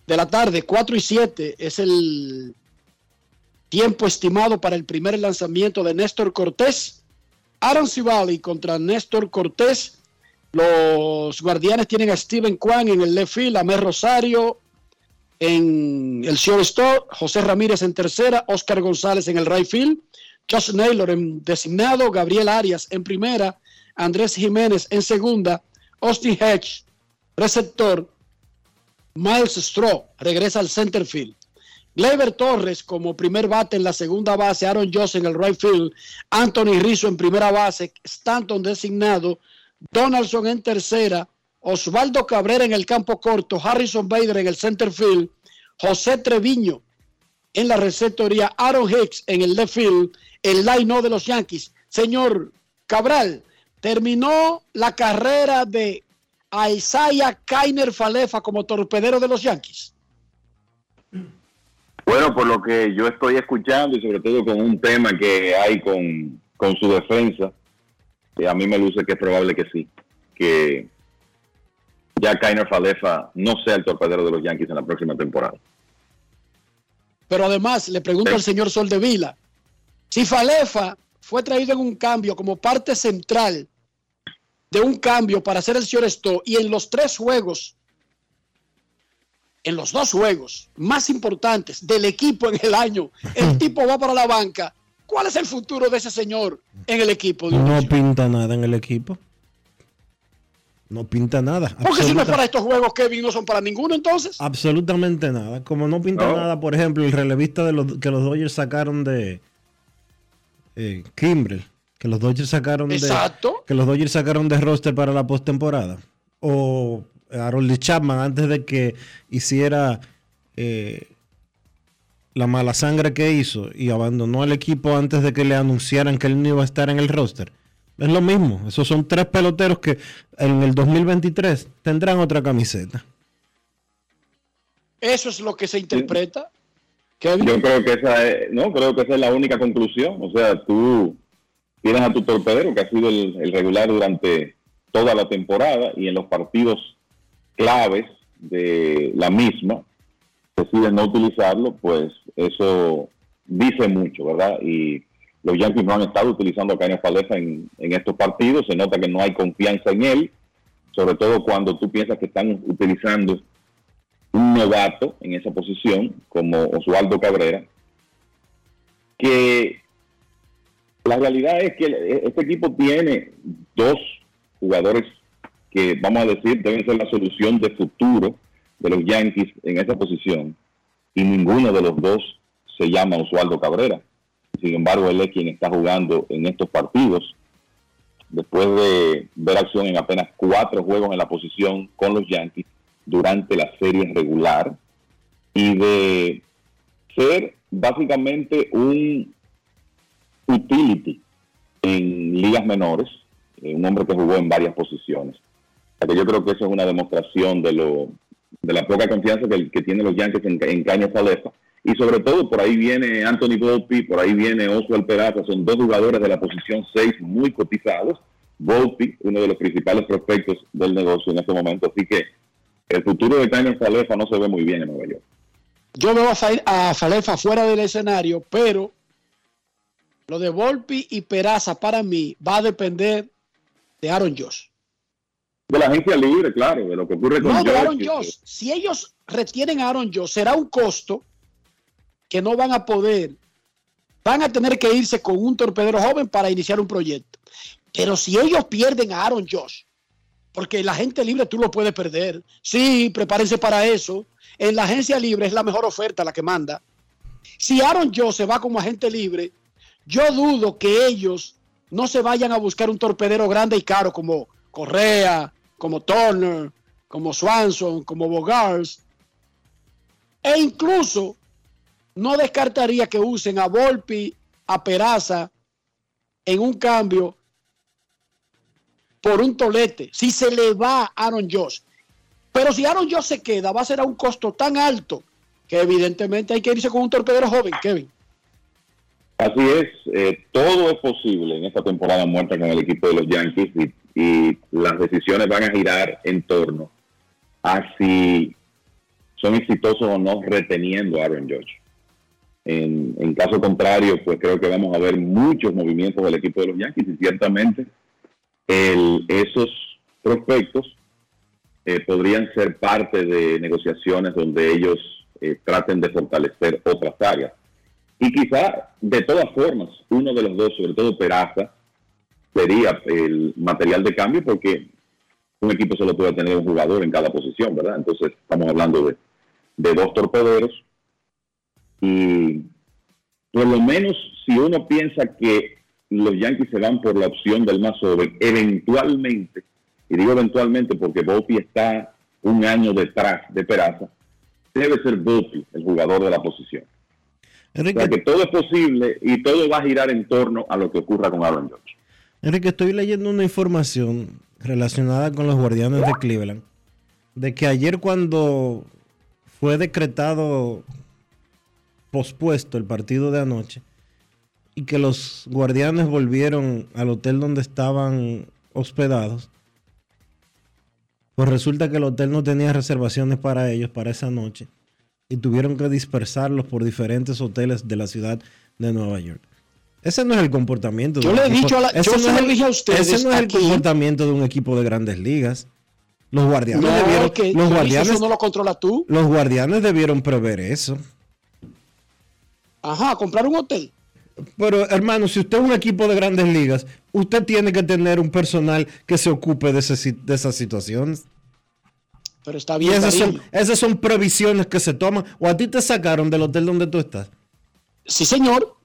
De la tarde, 4 y 7 es el tiempo estimado para el primer lanzamiento de Néstor Cortés. Aaron Civali contra Néstor Cortés. Los guardianes tienen a Steven Kwan en el left field, a Mer Rosario en el shortstop, José Ramírez en tercera, Oscar González en el right field, Josh Naylor en designado, Gabriel Arias en primera, Andrés Jiménez en segunda, Austin Hedge, receptor, Miles Straw regresa al center field. Gleyber Torres como primer bate en la segunda base, Aaron Joss en el right field, Anthony Rizzo en primera base, Stanton designado, Donaldson en tercera, Osvaldo Cabrera en el campo corto, Harrison Bader en el center field, José Treviño en la receptoría, Aaron Hicks en el left field, el line de los Yankees. Señor Cabral, terminó la carrera de Isaiah Kainer Falefa como torpedero de los Yankees. Bueno, por lo que yo estoy escuchando y sobre todo con un tema que hay con, con su defensa, eh, a mí me luce que es probable que sí, que ya Kainer Falefa no sea el torpedero de los Yankees en la próxima temporada. Pero además, le pregunto al señor Soldevila, si Falefa fue traído en un cambio como parte central de un cambio para hacer el shortstop y en los tres juegos, en los dos juegos más importantes del equipo en el año, el tipo va para la banca. ¿Cuál es el futuro de ese señor en el equipo? No pinta nada en el equipo. No pinta nada. Porque si no es para estos juegos, Kevin, no son para ninguno entonces. Absolutamente nada. Como no pinta No. nada, por ejemplo, el relevista de los, que los Dodgers sacaron de eh, Kimbrel. Que los Dodgers sacaron de. Exacto. Que los Dodgers sacaron de roster para la postemporada. O Harold Chapman antes de que hiciera eh, la mala sangre que hizo y abandonó el equipo antes de que le anunciaran que él no iba a estar en el roster. Es lo mismo. Esos son tres peloteros que en el 2023 tendrán otra camiseta. Eso es lo que se interpreta. Yo creo que esa es, no, creo que esa es la única conclusión. O sea, tú tienes a tu torpedero que ha sido el, el regular durante toda la temporada y en los partidos claves de la misma deciden no utilizarlo, pues eso dice mucho, ¿verdad? Y los Yankees no han estado utilizando a Cañas Falefa en, en estos partidos, se nota que no hay confianza en él, sobre todo cuando tú piensas que están utilizando un novato en esa posición, como Osvaldo Cabrera, que la realidad es que este equipo tiene dos jugadores que, vamos a decir, deben ser la solución de futuro de los Yankees en esa posición, y ninguno de los dos se llama Osvaldo Cabrera. Sin embargo, él es quien está jugando en estos partidos. Después de ver acción en apenas cuatro juegos en la posición con los Yankees, durante la serie regular y de ser básicamente un utility en ligas menores, eh, un hombre que jugó en varias posiciones. yo creo que eso es una demostración de lo de la poca confianza que, que tienen los Yankees en, en Caña Salefa. Y sobre todo, por ahí viene Anthony Volpi, por ahí viene Oswald Peraza, son dos jugadores de la posición 6 muy cotizados. Volpi, uno de los principales prospectos del negocio en este momento. Así que el futuro de Caña Salefa no se ve muy bien en Nueva York. Yo veo a Salefa fuera del escenario, pero lo de Volpi y Peraza para mí va a depender de Aaron Josh. De la agencia libre, claro, de lo que ocurre con No, de Aaron Josh. Si ellos retienen a Aaron Josh, será un costo que no van a poder. Van a tener que irse con un torpedero joven para iniciar un proyecto. Pero si ellos pierden a Aaron Josh, porque la gente libre tú lo puedes perder. Sí, prepárense para eso. En la agencia libre es la mejor oferta la que manda. Si Aaron Joe se va como agente libre, yo dudo que ellos no se vayan a buscar un torpedero grande y caro como Correa, como Turner, como Swanson, como Bogars. E incluso no descartaría que usen a Volpi, a Peraza en un cambio por un tolete, si se le va a Aaron Josh. Pero si Aaron Josh se queda, va a ser a un costo tan alto que evidentemente hay que irse con un torpedero joven, Kevin. Así es, eh, todo es posible en esta temporada muerta con el equipo de los Yankees y, y, las decisiones van a girar en torno a si son exitosos o no reteniendo a Aaron Josh. En, caso contrario, pues creo que vamos a ver muchos movimientos del equipo de los Yankees y ciertamente esos prospectos eh, podrían ser parte de negociaciones donde ellos eh, traten de fortalecer otras áreas. Y quizá, de todas formas, uno de los dos, sobre todo Peraza, sería el material de cambio porque un equipo solo puede tener un jugador en cada posición, ¿verdad? Entonces estamos hablando de dos torpederos y por lo menos si uno piensa que los Yankees se van por la opción del más joven, eventualmente, y digo eventualmente porque Volpi está un año detrás de Peraza, debe ser Volpi el jugador de la posición. Enrique, que todo es posible y todo va a girar en torno a lo que ocurra con Aaron George. Enrique, estoy leyendo una información relacionada con los guardianes de Cleveland, de que ayer cuando fue decretado pospuesto el partido de anoche, y que los guardianes volvieron al hotel donde estaban hospedados, pues resulta que el hotel no tenía reservaciones para ellos para esa noche y tuvieron que dispersarlos por diferentes hoteles de la ciudad de Nueva York. Ese no es el comportamiento. De yo le he dicho a, la, yo no el, a ustedes. Ese no es el comportamiento de un equipo de grandes ligas. Los guardianes no, debieron. Que, los guardianes, eso no lo controla tú. Los guardianes debieron prever eso. Ajá, comprar un hotel. Pero hermano, si usted es un equipo de grandes ligas, usted tiene que tener un personal que se ocupe de, ese, de esas situaciones. Pero está bien. Y esas son, esas son, previsiones que se toman. ¿O a ti te sacaron del hotel donde tú estás? Sí, señor.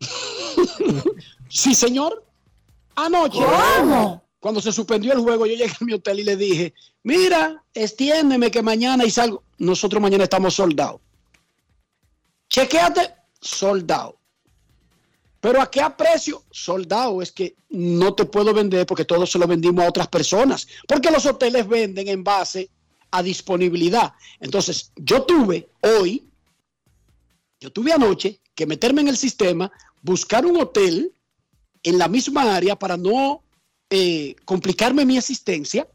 sí, señor. Anoche, cuando se suspendió el juego, yo llegué a mi hotel y le dije, mira, extiéndeme que mañana y salgo. Nosotros mañana estamos soldados. Chequéate, soldado. Pero a qué precio? Soldado, es que no te puedo vender porque todo se lo vendimos a otras personas. Porque los hoteles venden en base a disponibilidad. Entonces, yo tuve hoy, yo tuve anoche que meterme en el sistema, buscar un hotel en la misma área para no eh, complicarme mi asistencia.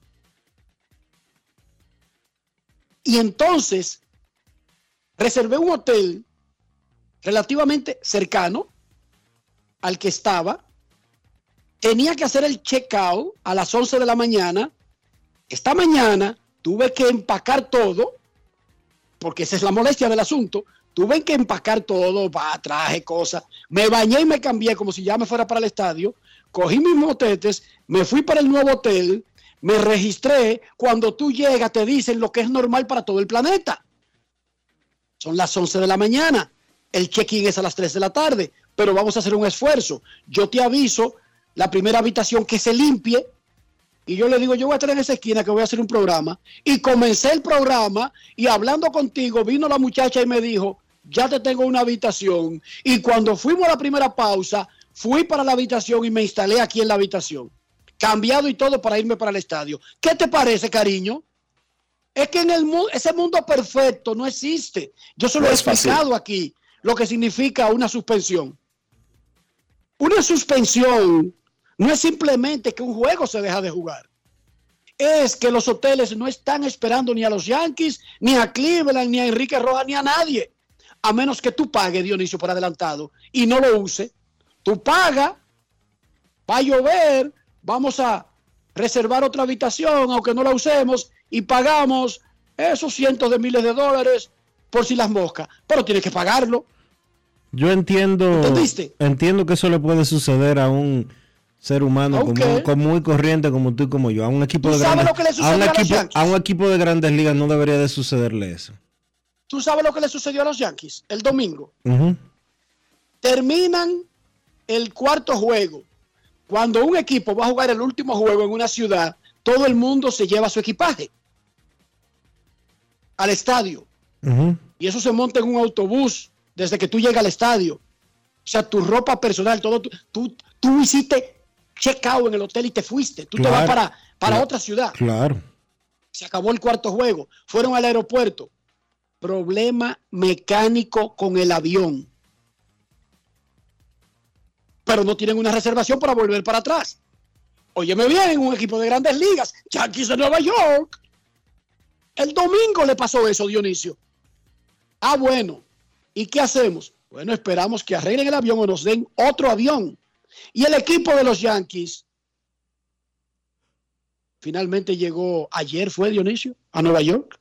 Y entonces reservé un hotel relativamente cercano al que estaba. Tenía que hacer el check-out a las 11 de la mañana. Esta mañana tuve que empacar todo, porque esa es la molestia del asunto. Tuve que empacar todo, va, traje cosas. Me bañé y me cambié como si ya me fuera para el estadio. Cogí mis motetes, me fui para el nuevo hotel, me registré. Cuando tú llegas te dicen lo que es normal para todo el planeta. Son las 11 de la mañana. El check-in es a las 3 de la tarde pero vamos a hacer un esfuerzo. Yo te aviso la primera habitación que se limpie y yo le digo, yo voy a estar en esa esquina que voy a hacer un programa. Y comencé el programa y hablando contigo vino la muchacha y me dijo, ya te tengo una habitación. Y cuando fuimos a la primera pausa, fui para la habitación y me instalé aquí en la habitación. Cambiado y todo para irme para el estadio. ¿Qué te parece, cariño? Es que en el ese mundo perfecto no existe. Yo se lo he explicado aquí, lo que significa una suspensión. Una suspensión no es simplemente que un juego se deja de jugar. Es que los hoteles no están esperando ni a los Yankees, ni a Cleveland, ni a Enrique Rojas, ni a nadie. A menos que tú pagues, Dionisio, por adelantado y no lo use. Tú pagas, va a llover, vamos a reservar otra habitación, aunque no la usemos, y pagamos esos cientos de miles de dólares por si las moscas. Pero tienes que pagarlo. Yo entiendo, entiendo que eso le puede suceder a un ser humano común, muy corriente como tú y como yo. A un equipo de grandes, a un equipo, a, un equipo de grandes ligas no debería de sucederle eso. ¿Tú sabes lo que le sucedió a los Yankees el domingo? Terminan el cuarto juego. Cuando un equipo va a jugar el último juego en una ciudad, todo el mundo se lleva su equipaje al estadio. Y eso se monta en un autobús desde que tú llegas al estadio. O sea, tu ropa personal, todo, tú, tú, hiciste check-out en el hotel y te fuiste. Tú te vas para, para otra ciudad. Claro. Se acabó el cuarto juego. Fueron al aeropuerto. Problema mecánico con el avión. Pero no tienen una reservación para volver para atrás. Óyeme bien, un equipo de grandes ligas, Yankees de Nueva York. El domingo le pasó eso, Dionisio. Ah, bueno. ¿Y qué hacemos? Bueno, esperamos que arreglen el avión o nos den otro avión. Y el equipo de los Yankees finalmente llegó ayer, fue Dionisio, a Nueva York.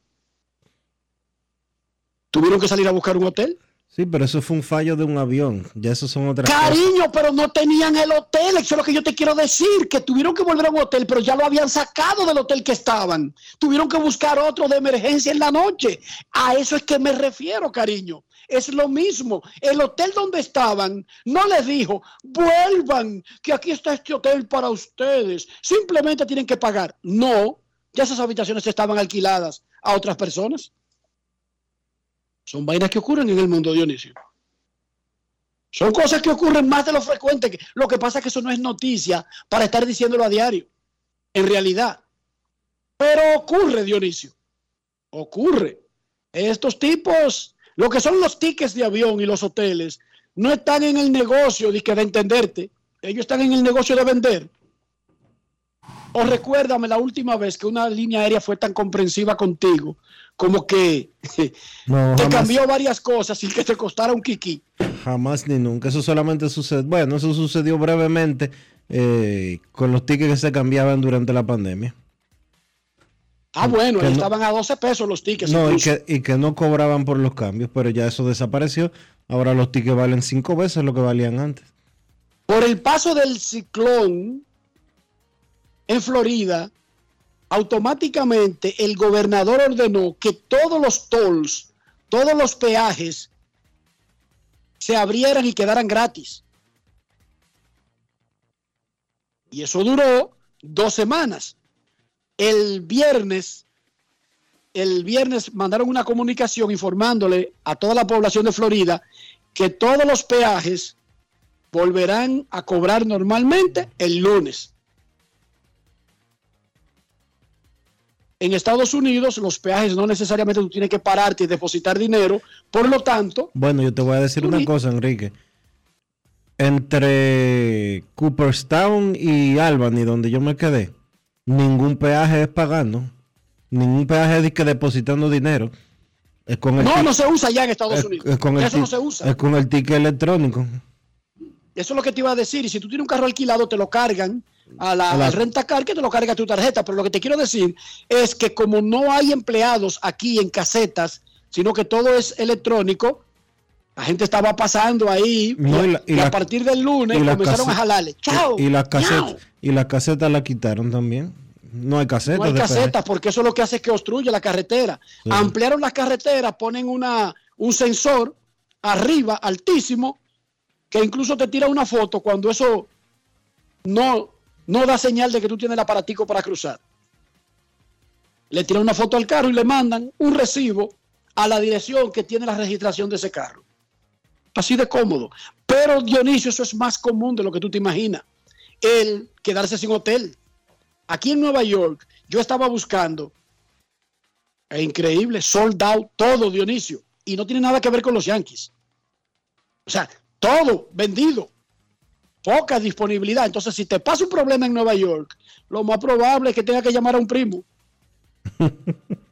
Tuvieron que salir a buscar un hotel. Sí, pero eso fue un fallo de un avión. Ya eso son otras Cariño, pero no tenían el hotel. Eso es lo que yo te quiero decir. Que tuvieron que volver a un hotel, pero ya lo habían sacado del hotel que estaban. Tuvieron que buscar otro de emergencia en la noche. A eso es que me refiero, cariño es lo mismo. El hotel donde estaban no les dijo, vuelvan, que aquí está este hotel para ustedes. Simplemente tienen que pagar. No, ya esas habitaciones estaban alquiladas a otras personas. Son vainas que ocurren en el mundo, Dionisio. Son cosas que ocurren más de lo frecuente. Lo que pasa es que eso no es noticia para estar diciéndolo a diario. En realidad. Pero ocurre, Dionisio. Ocurre. Estos tipos lo que son los tickets de avión y los hoteles no están en el negocio de, que de entenderte, ellos están en el negocio de vender. O recuérdame la última vez que una línea aérea fue tan comprensiva contigo, como que te cambió varias cosas sin que te costara un kiki. Jamás ni nunca. Eso solamente sucede. Bueno, eso sucedió brevemente eh, con los tickets que se cambiaban durante la pandemia. Ah, bueno, estaban a 12 pesos los tickets. No, y que, no cobraban por los cambios, pero ya eso desapareció. Ahora los tickets valen cinco veces lo que valían antes. Por el paso del ciclón en Florida, automáticamente el gobernador ordenó que todos los tolls, todos los peajes se abrieran y quedaran gratis. Y eso duró dos semanas. El viernes, el viernes mandaron una comunicación informándole a toda la población de Florida que todos los peajes volverán a cobrar normalmente el lunes. En Estados Unidos los peajes no necesariamente tú tienes que pararte y depositar dinero, por lo tanto, Bueno, yo te voy a decir una cosa, Enrique. Entre Cooperstown y Albany, donde yo me quedé, ningún peaje es pagando. Ningún peaje es que depositando dinero. Es con el no, no se usa ya en Estados es- Unidos. es con el Eso no se usa. Es con el ticket electrónico. Eso es lo que te iba a decir. Y si tú tienes un carro alquilado, te lo cargan a la, A la- rentacar que te lo carga tu tarjeta. Pero lo que te quiero decir es que como no hay empleados aquí en casetas, sino que todo es electrónico, la gente estaba pasando ahí No, y, y la- y y a partir del lunes comenzaron a jalarle. ¡Chao! Y, y las casetas, la quitaron también. No hay casetas. No hay casetas porque eso lo que hace es que obstruye la carretera. Sí. Ampliaron las carreteras, ponen una, un sensor arriba, altísimo, que incluso te tira una foto cuando eso no, no da señal de que tú tienes el aparatico para cruzar. Le tiran una foto al carro y le mandan un recibo a la dirección que tiene la registración de ese carro. Así de cómodo. Pero Dionisio, eso es más común de lo que tú te imaginas. El quedarse sin hotel. Aquí en Nueva York, yo estaba buscando, es increíble, sold out, todo Dionisio, y no tiene nada que ver con los Yankees. O sea, todo vendido, poca disponibilidad. Entonces, si te pasa un problema en Nueva York, lo más probable es que tenga que llamar a un primo.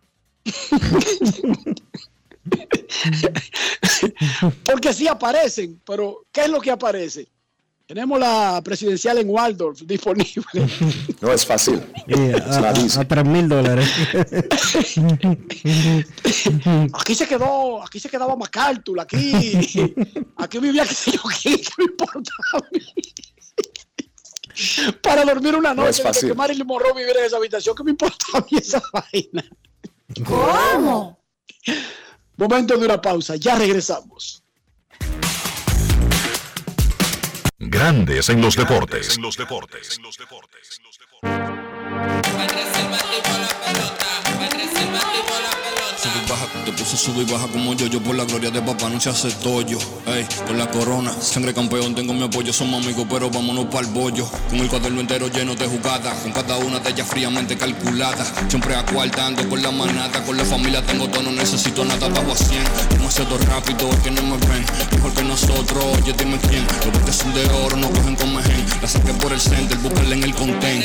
Porque sí aparecen, pero ¿qué es lo que aparece? Tenemos la presidencial en Waldorf disponible. No es fácil. Y a, Es a, a 3 mil dólares. Aquí se quedó, aquí se quedaba MacArthur, aquí, aquí vivía qué sé yo qué, ¿qué me importa a mí? Para dormir una No noche, es de fácil. que Marilyn Monroe viviera en esa habitación, ¿qué me importa a mí esa vaina? ¿Cómo? Momento de una pausa, ya regresamos. Grandes en los deportes. Sube puse sube y baja como yo, yo por la gloria de papá no se hace tollo. Ey, con la corona, sangre campeón, tengo mi apoyo, somos amigos, pero vámonos pa'l bollo. Con el cuaderno entero lleno de jugadas, con cada una de ellas fríamente calculada. Siempre acuartando con la manata, con la familia tengo todo, no necesito nada, bajo a 100. Demasiado rápido, es que no me ven, mejor que nosotros, oye dime quién. Los botes son de oro, no cogen con mejen. La saqué por el center, búscala en el content.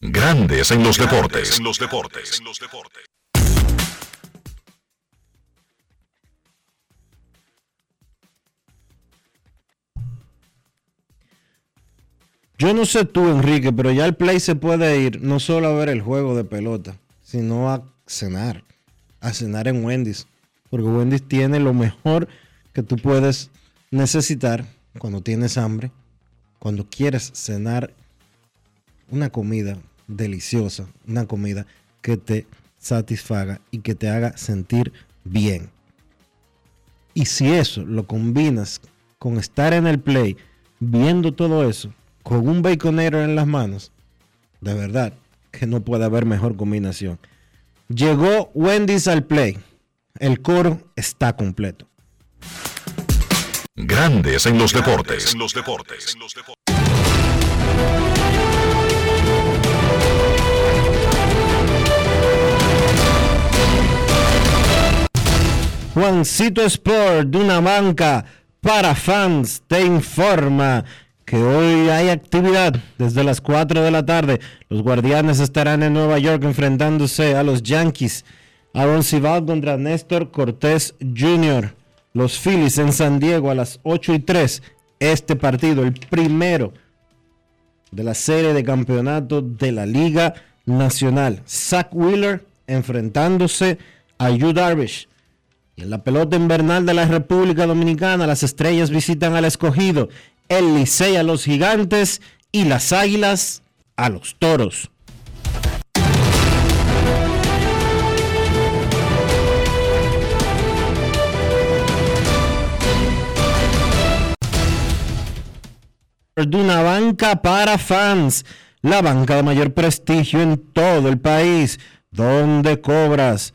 Grandes en los deportes. Yo no sé tú, Enrique, pero ya el play se puede ir no solo a ver el juego de pelota, sino a cenar. A cenar en Wendy's. Porque Wendy's tiene lo mejor que tú puedes necesitar cuando tienes hambre, cuando quieres cenar una comida deliciosa, una comida que te satisfaga y que te haga sentir bien. Y si eso lo combinas con estar en el play, viendo todo eso, con un baconero en las manos, de verdad que no puede haber mejor combinación. Llegó Wendy's al play. El coro está completo. Grandes en los deportes. En los deportes. Juancito Sport, de una banca para fans, te informa que hoy hay actividad desde las 4 de la tarde. Los guardianes estarán en Nueva York enfrentándose a los Yankees. Aaron Cibal contra Néstor Cortés Jr. Los Phillies en San Diego a las 8 y 3. Este partido, el primero de la serie de campeonato de la Liga Nacional. Zach Wheeler enfrentándose a Yu Darvish. Y en la pelota invernal de la República Dominicana, las estrellas visitan al escogido, el Licey a los gigantes y las águilas a los toros. una banca para fans, la banca de mayor prestigio en todo el país, donde cobras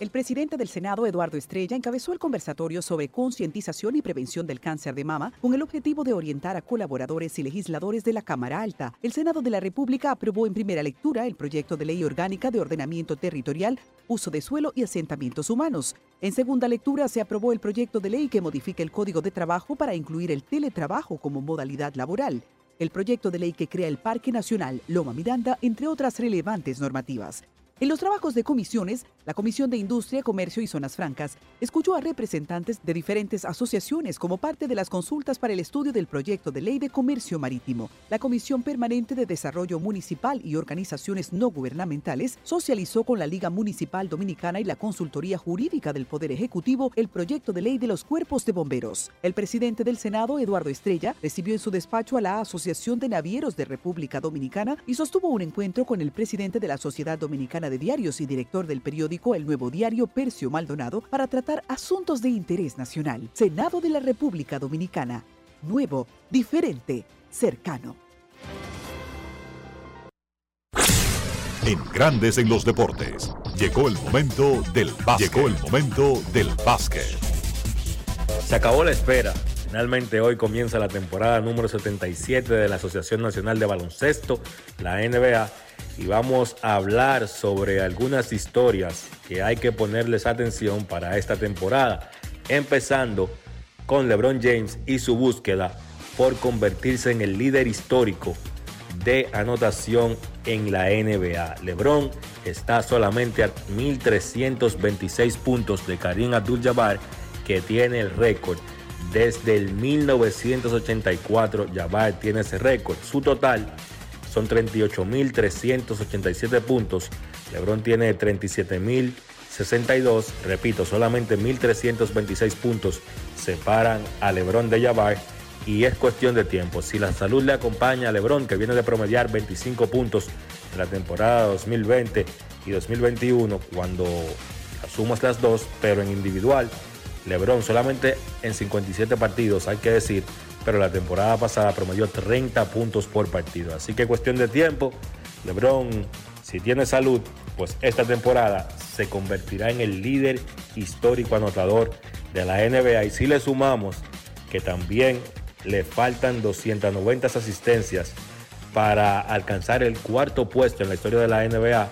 El presidente del Senado, Eduardo Estrella, encabezó el conversatorio sobre concientización y prevención del cáncer de mama con el objetivo de orientar a colaboradores y legisladores de la Cámara Alta. El Senado de la República aprobó en primera lectura el proyecto de ley orgánica de ordenamiento territorial, uso de suelo y asentamientos humanos. En segunda lectura se aprobó el proyecto de ley que modifica el Código de Trabajo para incluir el teletrabajo como modalidad laboral. El proyecto de ley que crea el Parque Nacional Loma Miranda, entre otras relevantes normativas. En los trabajos de comisiones, la Comisión de Industria, Comercio y Zonas Francas escuchó a representantes de diferentes asociaciones como parte de las consultas para el estudio del proyecto de ley de comercio marítimo. La Comisión Permanente de Desarrollo Municipal y Organizaciones No Gubernamentales socializó con la Liga Municipal Dominicana y la Consultoría Jurídica del Poder Ejecutivo el proyecto de ley de los cuerpos de bomberos. El presidente del Senado, Eduardo Estrella, recibió en su despacho a la Asociación de Navieros de República Dominicana y sostuvo un encuentro con el presidente de la Sociedad Dominicana de Diarios y director del periódico El Nuevo Diario, Percio Maldonado, para tratar asuntos de interés nacional. Senado de la República Dominicana. Nuevo, diferente, cercano. En Grandes en los deportes, llegó el momento del básquet. Llegó el momento del básquet. Se acabó la espera. Finalmente hoy comienza la temporada número 77 de la Asociación Nacional de Baloncesto, la NBA, y vamos a hablar sobre algunas historias que hay que ponerles atención para esta temporada, empezando con LeBron James y su búsqueda por convertirse en el líder histórico de anotación en la NBA. LeBron está solamente a 1.326 puntos de Karim Abdul-Jabbar, que tiene el récord. Desde el 1984, Jabbar tiene ese récord. Su total son 38.387 puntos. LeBron tiene 37.062. Repito, solamente 1.326 puntos separan a LeBron de Jabbar y es cuestión de tiempo. Si la salud le acompaña a LeBron, que viene de promediar 25 puntos en la temporada 2020 y 2021, cuando asumas las dos, pero en individual, LeBron solamente en 57 partidos, hay que decir, pero la temporada pasada promedió 30 puntos por partido. Así que cuestión de tiempo, LeBron, si tiene salud, pues esta temporada se convertirá en el líder histórico anotador de la NBA. Y si le sumamos que también le faltan 290 asistencias para alcanzar el cuarto puesto en la historia de la NBA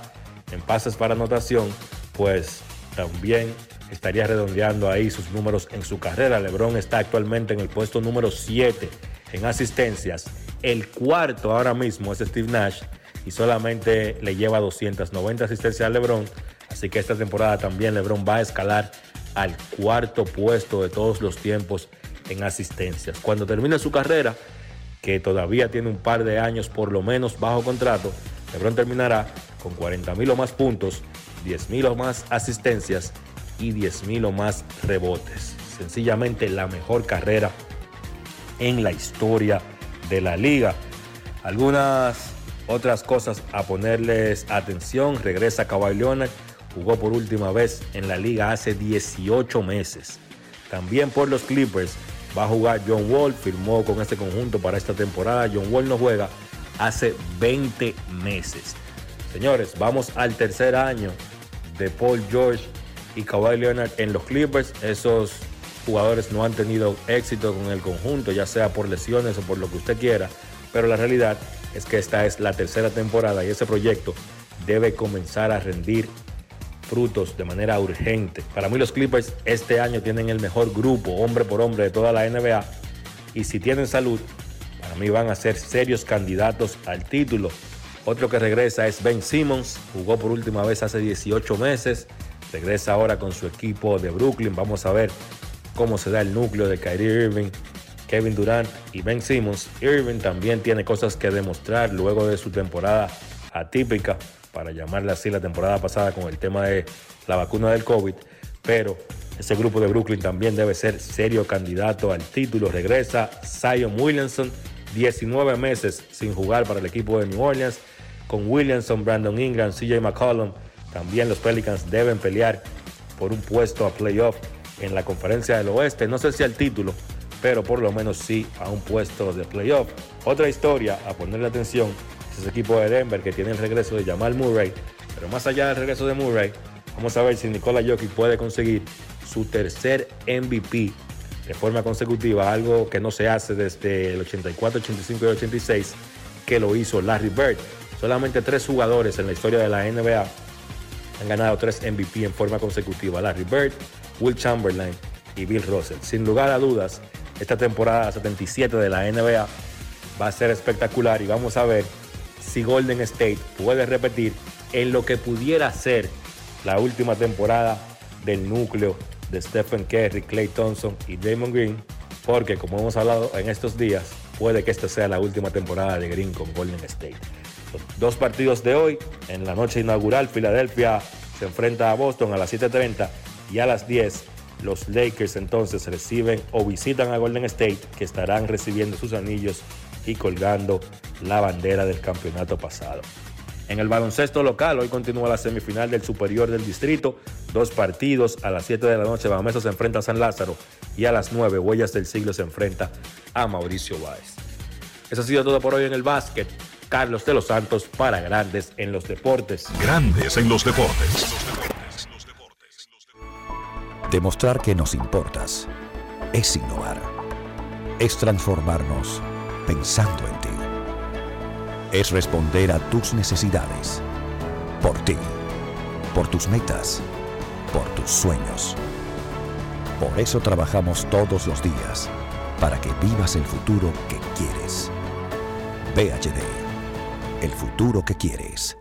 en pases para anotación, pues también estaría redondeando ahí sus números en su carrera. LeBron está actualmente en el puesto número 7 en asistencias. El cuarto ahora mismo es Steve Nash y solamente le lleva 290 asistencias a LeBron. Así que esta temporada también LeBron va a escalar al cuarto puesto de todos los tiempos en asistencias. Cuando termine su carrera, que todavía tiene un par de años por lo menos bajo contrato, LeBron terminará con 40 mil o más puntos, 10 mil o más asistencias y 10 mil o más rebotes. Sencillamente la mejor carrera en la historia de la liga. Algunas otras cosas a ponerles atención. Regresa Kawhi Leonard. Jugó por última vez en la liga hace 18 meses. También por los Clippers va a jugar John Wall. Firmó con este conjunto para esta temporada. John Wall no juega hace 20 meses. Señores, vamos al tercer año de Paul George y Kawhi Leonard en los Clippers. Esos jugadores no han tenido éxito con el conjunto, ya sea por lesiones o por lo que usted quiera, pero la realidad es que esta es la tercera temporada y ese proyecto debe comenzar a rendir frutos de manera urgente. Para mí los Clippers este año tienen el mejor grupo, hombre por hombre, de toda la NBA. Y si tienen salud, para mí van a ser serios candidatos al título. Otro que regresa es Ben Simmons, jugó por última vez hace 18 meses, regresa ahora con su equipo de Brooklyn. Vamos a ver cómo se da el núcleo de Kyrie Irving, Kevin Durant y Ben Simmons. Irving también tiene cosas que demostrar luego de su temporada atípica para llamarle así la temporada pasada con el tema de la vacuna del COVID, pero ese grupo de Brooklyn también debe ser serio candidato al título. Regresa Zion Williamson, 19 meses sin jugar para el equipo de New Orleans, con Williamson, Brandon Ingram, CJ McCollum. También los Pelicans deben pelear por un puesto a playoff en la conferencia del oeste. No sé si al título, pero por lo menos sí a un puesto de playoff. Otra historia a ponerle atención ese equipo de Denver que tiene el regreso de Jamal Murray. Pero más allá del regreso de Murray, vamos a ver si Nikola Jokic puede conseguir su tercer MVP de forma consecutiva, algo que no se hace desde el 84, 85 y 86, que lo hizo Larry Bird. Solamente tres jugadores en la historia de la NBA han ganado tres MVP en forma consecutiva, Larry Bird, Will Chamberlain y Bill Russell. Sin lugar a dudas, esta temporada 77 de la NBA va a ser espectacular y vamos a ver si Golden State puede repetir en lo que pudiera ser la última temporada del núcleo de Stephen Curry, Clay Thompson y Damon Green, porque como hemos hablado en estos días, puede que esta sea la última temporada de Green con Golden State. Dos partidos de hoy, en la noche inaugural, Filadelfia se enfrenta a Boston a las 7.30 y a las 10 los Lakers entonces reciben o visitan a Golden State que estarán recibiendo sus anillos y colgando la bandera del campeonato pasado. En el baloncesto local, hoy continúa la semifinal del Superior del Distrito. Dos partidos. A las 7 de la noche, Bameso se enfrenta a San Lázaro. Y a las 9, Huellas del Siglo se enfrenta a Mauricio Báez. Eso ha sido todo por hoy en el básquet. Carlos de los Santos para Grandes en los Deportes. Grandes en los Deportes. Demostrar que nos importas es innovar. Es transformarnos pensando en ti. Es responder a tus necesidades. Por ti. Por tus metas. Por tus sueños. Por eso trabajamos todos los días, para que vivas el futuro que quieres. VHD, el futuro que quieres.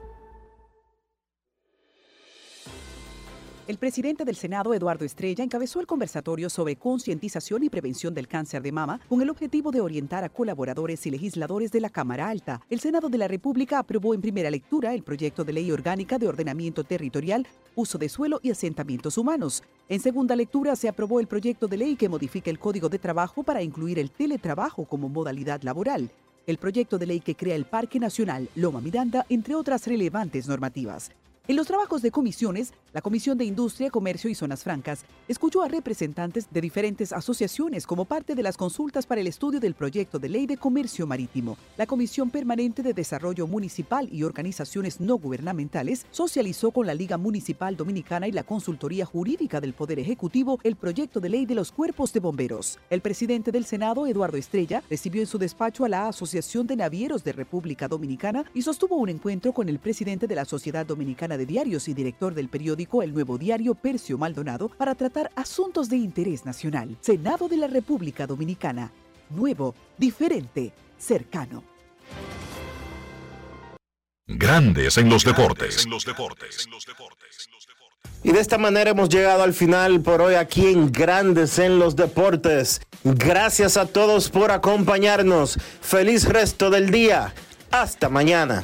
El presidente del Senado, Eduardo Estrella, encabezó el conversatorio sobre concientización y prevención del cáncer de mama con el objetivo de orientar a colaboradores y legisladores de la Cámara Alta. El Senado de la República aprobó en primera lectura el proyecto de ley orgánica de ordenamiento territorial, uso de suelo y asentamientos humanos. En segunda lectura se aprobó el proyecto de ley que modifica el Código de Trabajo para incluir el teletrabajo como modalidad laboral. El proyecto de ley que crea el Parque Nacional Loma Miranda, entre otras relevantes normativas. En los trabajos de comisiones, la Comisión de Industria, Comercio y Zonas Francas escuchó a representantes de diferentes asociaciones como parte de las consultas para el estudio del proyecto de ley de comercio marítimo. La Comisión Permanente de Desarrollo Municipal y Organizaciones No Gubernamentales socializó con la Liga Municipal Dominicana y la Consultoría Jurídica del Poder Ejecutivo el proyecto de ley de los cuerpos de bomberos. El presidente del Senado, Eduardo Estrella, recibió en su despacho a la Asociación de Navieros de República Dominicana y sostuvo un encuentro con el presidente de la Sociedad Dominicana de Diarios y director del periódico El Nuevo Diario, Percio Maldonado, para tratar asuntos de interés nacional. Senado de la República Dominicana. Nuevo, diferente, cercano. Grandes en los deportes. Y de esta manera hemos llegado al final por hoy aquí en Grandes en los Deportes. Gracias a todos por acompañarnos. Feliz resto del día. Hasta mañana.